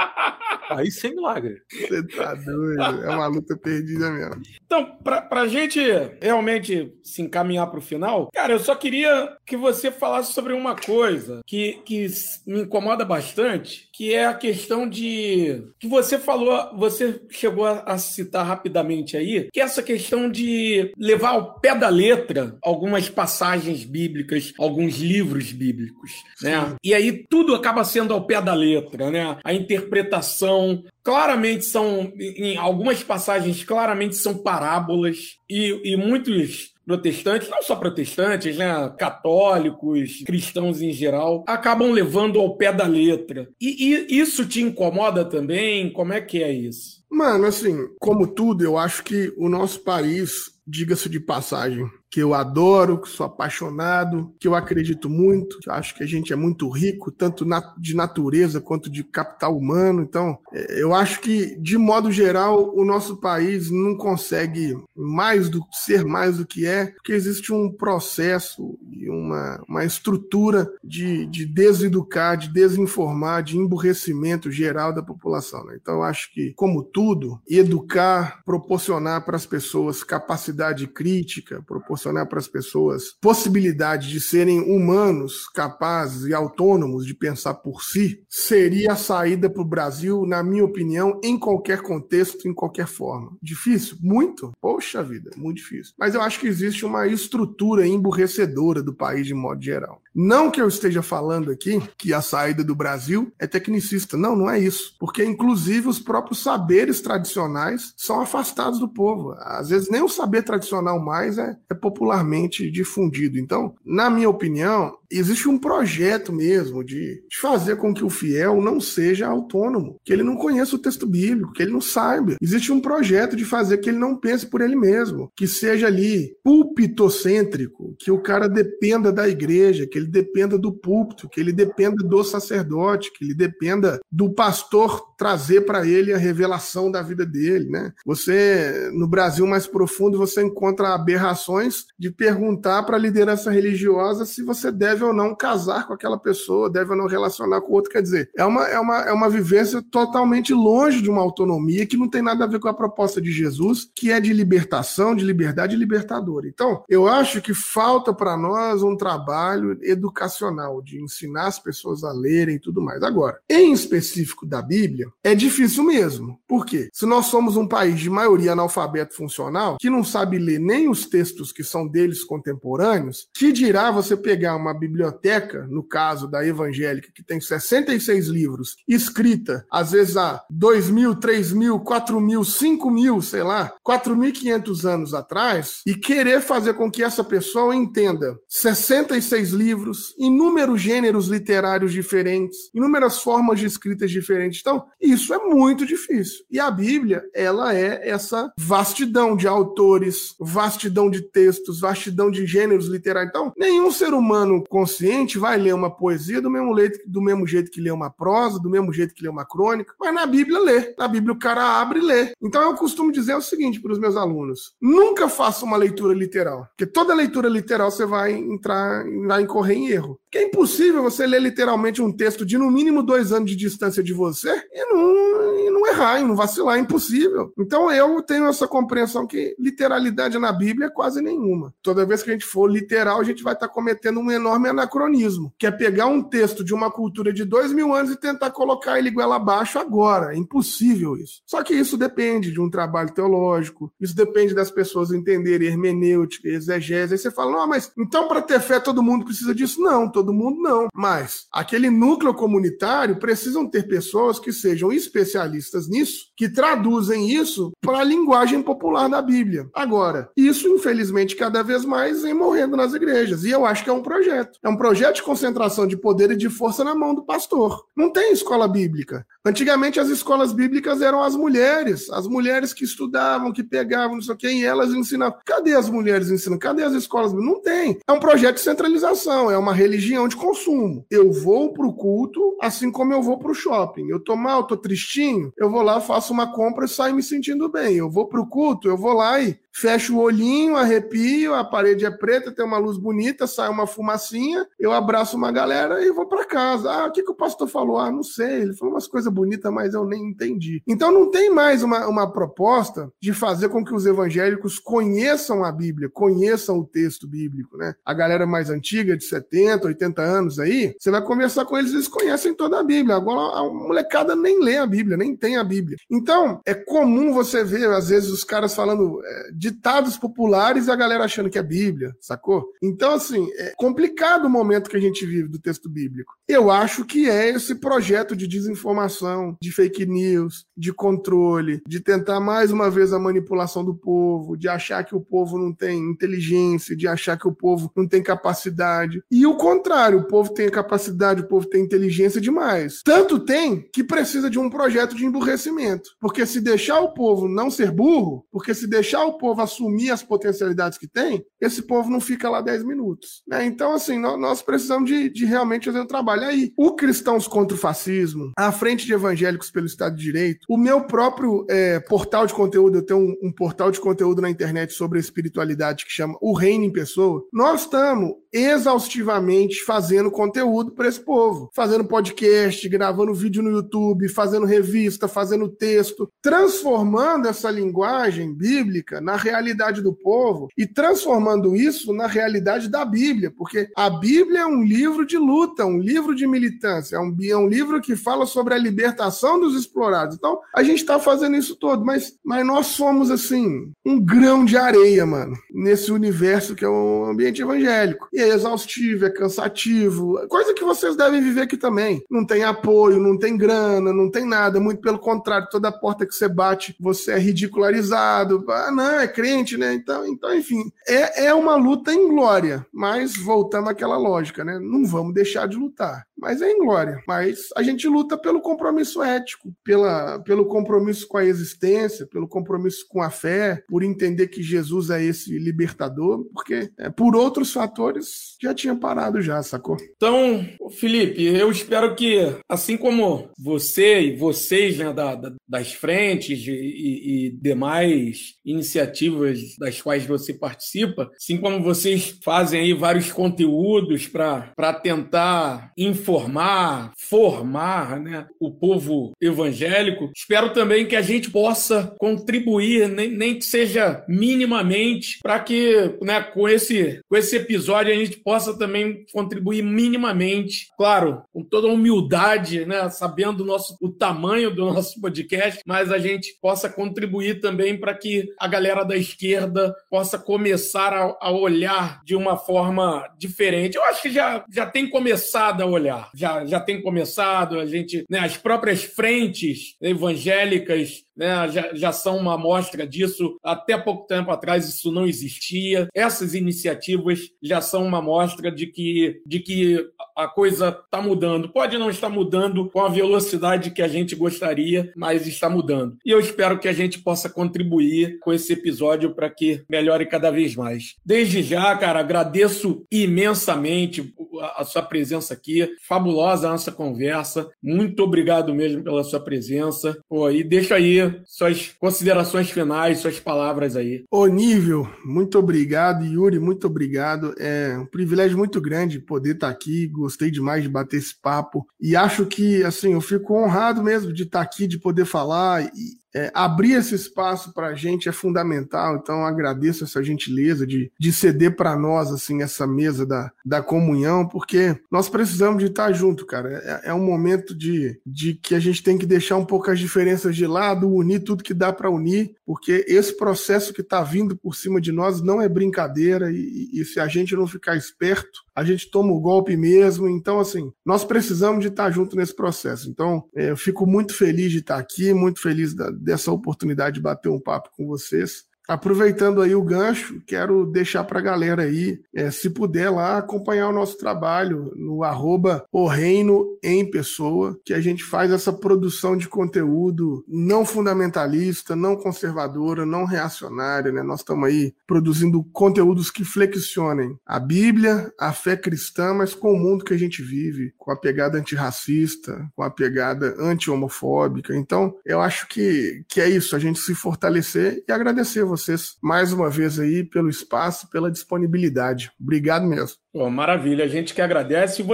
Aí sim é milagre. Você tá doido. É uma luta perdida mesmo. Então, pra, pra gente realmente se encaminhar pro final, cara, eu só queria que você falasse sobre uma coisa que, que me incomoda bastante, que é a questão de que você falou, você chegou a, citar rapidamente aí, que é essa questão de levar ao pé da letra algumas passagens bíblicas, alguns livros bíblicos, né? E aí tudo acaba sendo ao pé da letra, né? A interpretação claramente são, em algumas passagens, claramente são parábolas e, e muitos protestantes, não só protestantes, né, católicos, cristãos em geral, acabam levando ao pé da letra. E, e, isso te incomoda também? Como é que é isso? Mano, assim, como tudo, eu acho que o nosso país, diga-se de passagem, que eu adoro, que sou apaixonado, que eu acredito muito, que acho que a gente é muito rico, tanto de natureza quanto de capital humano. Então, é, eu acho que, de modo geral, o nosso país não consegue mais do ser mais do que é, porque existe um processo e uma, uma estrutura de, de deseducar, de desinformar, de emburrecimento geral da população. Né? Então, eu acho que, como tudo, educar, proporcionar para as pessoas capacidade crítica, proporcionar proporcionar para as pessoas possibilidade de serem humanos, capazes e autônomos de pensar por si, seria a saída para o Brasil, na minha opinião, em qualquer contexto, em qualquer forma. Difícil? Muito? Poxa vida, muito difícil. Mas eu acho que existe uma estrutura emburrecedora do país de modo geral. Não que eu esteja falando aqui que a saída do Brasil é tecnicista. Não, não é isso. Porque, inclusive, os próprios saberes tradicionais são afastados do povo. Às vezes, nem o saber tradicional mais é, é popularmente difundido. Então, na minha opinião, existe um projeto mesmo de, de fazer com que o fiel não seja autônomo, que ele não conheça o texto bíblico, que ele não saiba. Existe um projeto de fazer que ele não pense por ele mesmo, que seja ali púlpitocêntrico, que o cara dependa da igreja, que ele dependa do púlpito, que ele dependa do sacerdote, que ele dependa do pastor trazer para ele a revelação da vida dele, né? Você no Brasil mais profundo você encontra aberrações de perguntar para a liderança religiosa se você deve ou não casar com aquela pessoa, deve ou não relacionar com outro, quer dizer, é uma é uma é uma vivência totalmente longe de uma autonomia que não tem nada a ver com a proposta de Jesus, que é de libertação, de liberdade libertadora. Então, eu acho que falta para nós um trabalho educacional de ensinar as pessoas a lerem e tudo mais. Agora, em específico da Bíblia, é difícil mesmo. Por quê? Se nós somos um país de maioria analfabeto funcional, que não sabe ler nem os textos que são deles contemporâneos, que dirá você pegar uma biblioteca, no caso da evangélica, que tem 66 livros, escrita às vezes há 2 mil, 3 mil, 4 mil, 5 mil, sei lá, 4.500 anos atrás, e querer fazer com que essa pessoa entenda 66 livros, inúmeros gêneros literários diferentes, inúmeras formas de escritas diferentes. Então, isso é muito difícil. E a Bíblia, ela é essa vastidão de autores, vastidão de textos, vastidão de gêneros literários. Então, nenhum ser humano consciente vai ler uma poesia do mesmo, jeito, do mesmo jeito que lê uma prosa, do mesmo jeito que lê uma crônica, mas na Bíblia lê. Na Bíblia o cara abre e lê. Então eu costumo dizer o seguinte para os meus alunos: nunca faça uma leitura literal, porque toda leitura literal você vai entrar, vai incorrer em erro. Porque é impossível você ler literalmente um texto de no mínimo dois anos de distância de você e não, e não errar, e não vacilar, é impossível. Então eu tenho essa compreensão que literalidade na Bíblia é quase nenhuma. Toda vez que a gente for literal, a gente vai estar cometendo um enorme anacronismo, que é pegar um texto de uma cultura de dois mil anos e tentar colocar ele igual abaixo agora. É impossível isso. Só que isso depende de um trabalho teológico, isso depende das pessoas entenderem hermenêutica, exegese. Aí você fala, não, mas então para ter fé todo mundo precisa disso? Não, todo mundo não. Mas aquele núcleo comunitário precisam ter pessoas que sejam especialistas nisso, que traduzem isso para a linguagem popular da Bíblia. Agora, isso infelizmente cada vez mais vem morrendo nas igrejas. E eu acho que é um projeto. É um projeto de concentração de poder e de força na mão do pastor. Não tem escola bíblica. Antigamente as escolas bíblicas eram as mulheres, as mulheres que estudavam, que pegavam, não sei o quê, e elas ensinavam. Cadê as mulheres ensinando? Cadê as escolas? Não tem. É um projeto de centralização, é uma religião de consumo. Eu vou pro culto assim como eu vou pro shopping. Eu tô mal, tô tristinho, eu vou lá, faço uma compra e saio me sentindo bem. Eu vou pro culto, eu vou lá e fecho o olhinho, arrepio, a parede é preta, tem uma luz bonita, sai uma fumacinha, eu abraço uma galera e vou para casa. Ah, o que, que o pastor falou? Ah, não sei, ele falou umas coisas bonitas, mas eu nem entendi. Então não tem mais uma, uma proposta de fazer com que os evangélicos conheçam a Bíblia, conheçam o texto bíblico, né? A galera mais antiga, de 70, 80 anos aí, você vai conversar com eles, eles conhecem toda a Bíblia. Agora a molecada nem lê a Bíblia, nem tem a Bíblia. Então, é comum você ver, às vezes, os caras falando é, ditados populares e a galera achando que é Bíblia, sacou? Então, assim, é complicado o momento que a gente vive do texto bíblico. Eu acho que é esse projeto de desinformação, de fake news, de controle, de tentar mais uma vez a manipulação do povo, de achar que o povo não tem inteligência, de achar que o povo não tem capacidade. E o contrário, o povo tem capacidade, o povo tem inteligência demais. Tanto tem que precisa de um projeto de emburrecimento. Porque se deixar o povo não ser burro, porque se deixar o povo assumir as potencialidades que tem, esse povo não fica lá 10 minutos. Né? Então, assim, nós, precisamos de, de, realmente fazer um trabalho. Aí, o Cristãos contra o Fascismo, a Frente de Evangélicos pelo Estado de Direito, o meu próprio é, portal de conteúdo, eu tenho um, um portal de conteúdo na internet sobre espiritualidade que chama O Reino em Pessoa, nós estamos exaustivamente fazendo conteúdo para esse povo, fazendo podcast, gravando vídeo no YouTube, fazendo revista, fazendo texto, transformando essa linguagem bíblica na realidade do povo e transformando isso na realidade da Bíblia, porque a Bíblia é um livro de luta, um livro de militância, é um, é um livro que fala sobre a libertação dos explorados. Então, a gente está fazendo isso todo, mas, mas nós somos, assim, um grão de areia, mano, nesse universo que é o ambiente evangélico. E é exaustivo, é cansativo cansativo, coisa que vocês devem viver aqui também. Não tem apoio, não tem grana, não tem nada, muito pelo contrário, toda porta que você bate, você é ridicularizado. Ah, não, é crente, né? Então, então enfim, é, é uma luta em glória, mas voltando àquela lógica, né? Não vamos deixar de lutar mas é em glória. Mas a gente luta pelo compromisso ético, pela, pelo compromisso com a existência, pelo compromisso com a fé, por entender que Jesus é esse libertador, porque é, por outros fatores já tinha parado já, sacou? Então, Felipe, eu espero que, assim como você e vocês né, da, da, das frentes e, e, e demais iniciativas das quais você participa, assim como vocês fazem aí vários conteúdos para tentar informar informar, formar né, o povo evangélico. Espero também que a gente possa contribuir, nem, nem que seja minimamente, para que né, com, esse, com esse episódio a gente possa também contribuir minimamente, claro, com toda a humildade, né, sabendo o, nosso, o tamanho do nosso podcast, mas a gente possa contribuir também para que a galera da esquerda possa começar a, a olhar de uma forma diferente. Eu acho que já, já tem começado a olhar já, já tem começado, a gente, né, as próprias frentes evangélicas né, já, já são uma amostra disso. Até pouco tempo atrás isso não existia. Essas iniciativas já são uma amostra de que, de que a coisa está mudando. Pode não estar mudando com a velocidade que a gente gostaria, mas está mudando. E eu espero que a gente possa contribuir com esse episódio para que melhore cada vez mais. Desde já, cara, agradeço imensamente a sua presença aqui. Fabulosa a nossa conversa. Muito obrigado mesmo pela sua presença. Pô, e deixa aí suas considerações finais, suas palavras aí. Ô, Nível, muito obrigado. Yuri, muito obrigado. É um privilégio muito grande poder estar aqui. Gostei demais de bater esse papo. E acho que, assim, eu fico honrado mesmo de estar aqui, de poder falar. E, é, abrir esse espaço para a gente é fundamental, então agradeço essa gentileza de, de ceder para nós assim essa mesa da, da comunhão, porque nós precisamos de estar junto, cara. É, é, um momento de, de que a gente tem que deixar um pouco as diferenças de lado, unir tudo que dá para unir, porque esse processo que está vindo por cima de nós não é brincadeira e, e se a gente não ficar esperto, a gente toma o golpe mesmo. Então, assim, nós precisamos de estar junto nesse processo. Então, é, eu fico muito feliz de estar aqui, muito feliz da, dessa oportunidade de bater um papo com vocês. Aproveitando aí o gancho, quero deixar para a galera aí, é, se puder lá, acompanhar o nosso trabalho no arroba o reino em pessoa, que a gente faz essa produção de conteúdo não fundamentalista, não conservadora, não reacionária, né? Nós estamos aí produzindo conteúdos que flexionem a Bíblia, a fé cristã, mas com o mundo que a gente vive, com a pegada antirracista, com a pegada anti-homofóbica. Então, eu acho que, que é isso, a gente se fortalecer e agradecer você vocês mais uma vez aí pelo espaço, pela disponibilidade. Obrigado mesmo. Oh, maravilha, a gente que agradece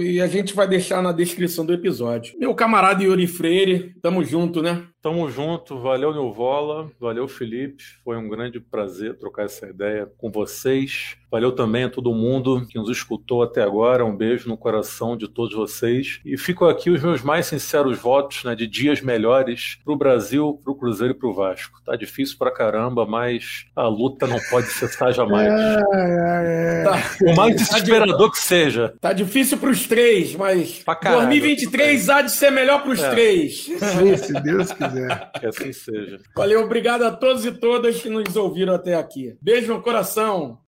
e, a gente vai deixar na descrição do episódio. Meu camarada Yuri Freire, tamo junto, né? Tamo junto, valeu Nilvola, valeu Felipe, foi um grande prazer trocar essa ideia com vocês. Valeu também a todo mundo que nos escutou até agora, um beijo no coração de todos vocês. E ficam aqui os meus mais sinceros votos né, de dias melhores pro Brasil, pro Cruzeiro e pro Vasco. Tá difícil pra caramba, mas a luta não pode cessar jamais. É, é, é. Tá. O mais desesperador que seja. Tá difícil pros três, mas caralho, 2023 há de ser melhor pros é. três. Sim, se Deus quiser quiser. Que assim seja. Valeu, obrigado a todos e todas que nos ouviram até aqui. Beijo no coração.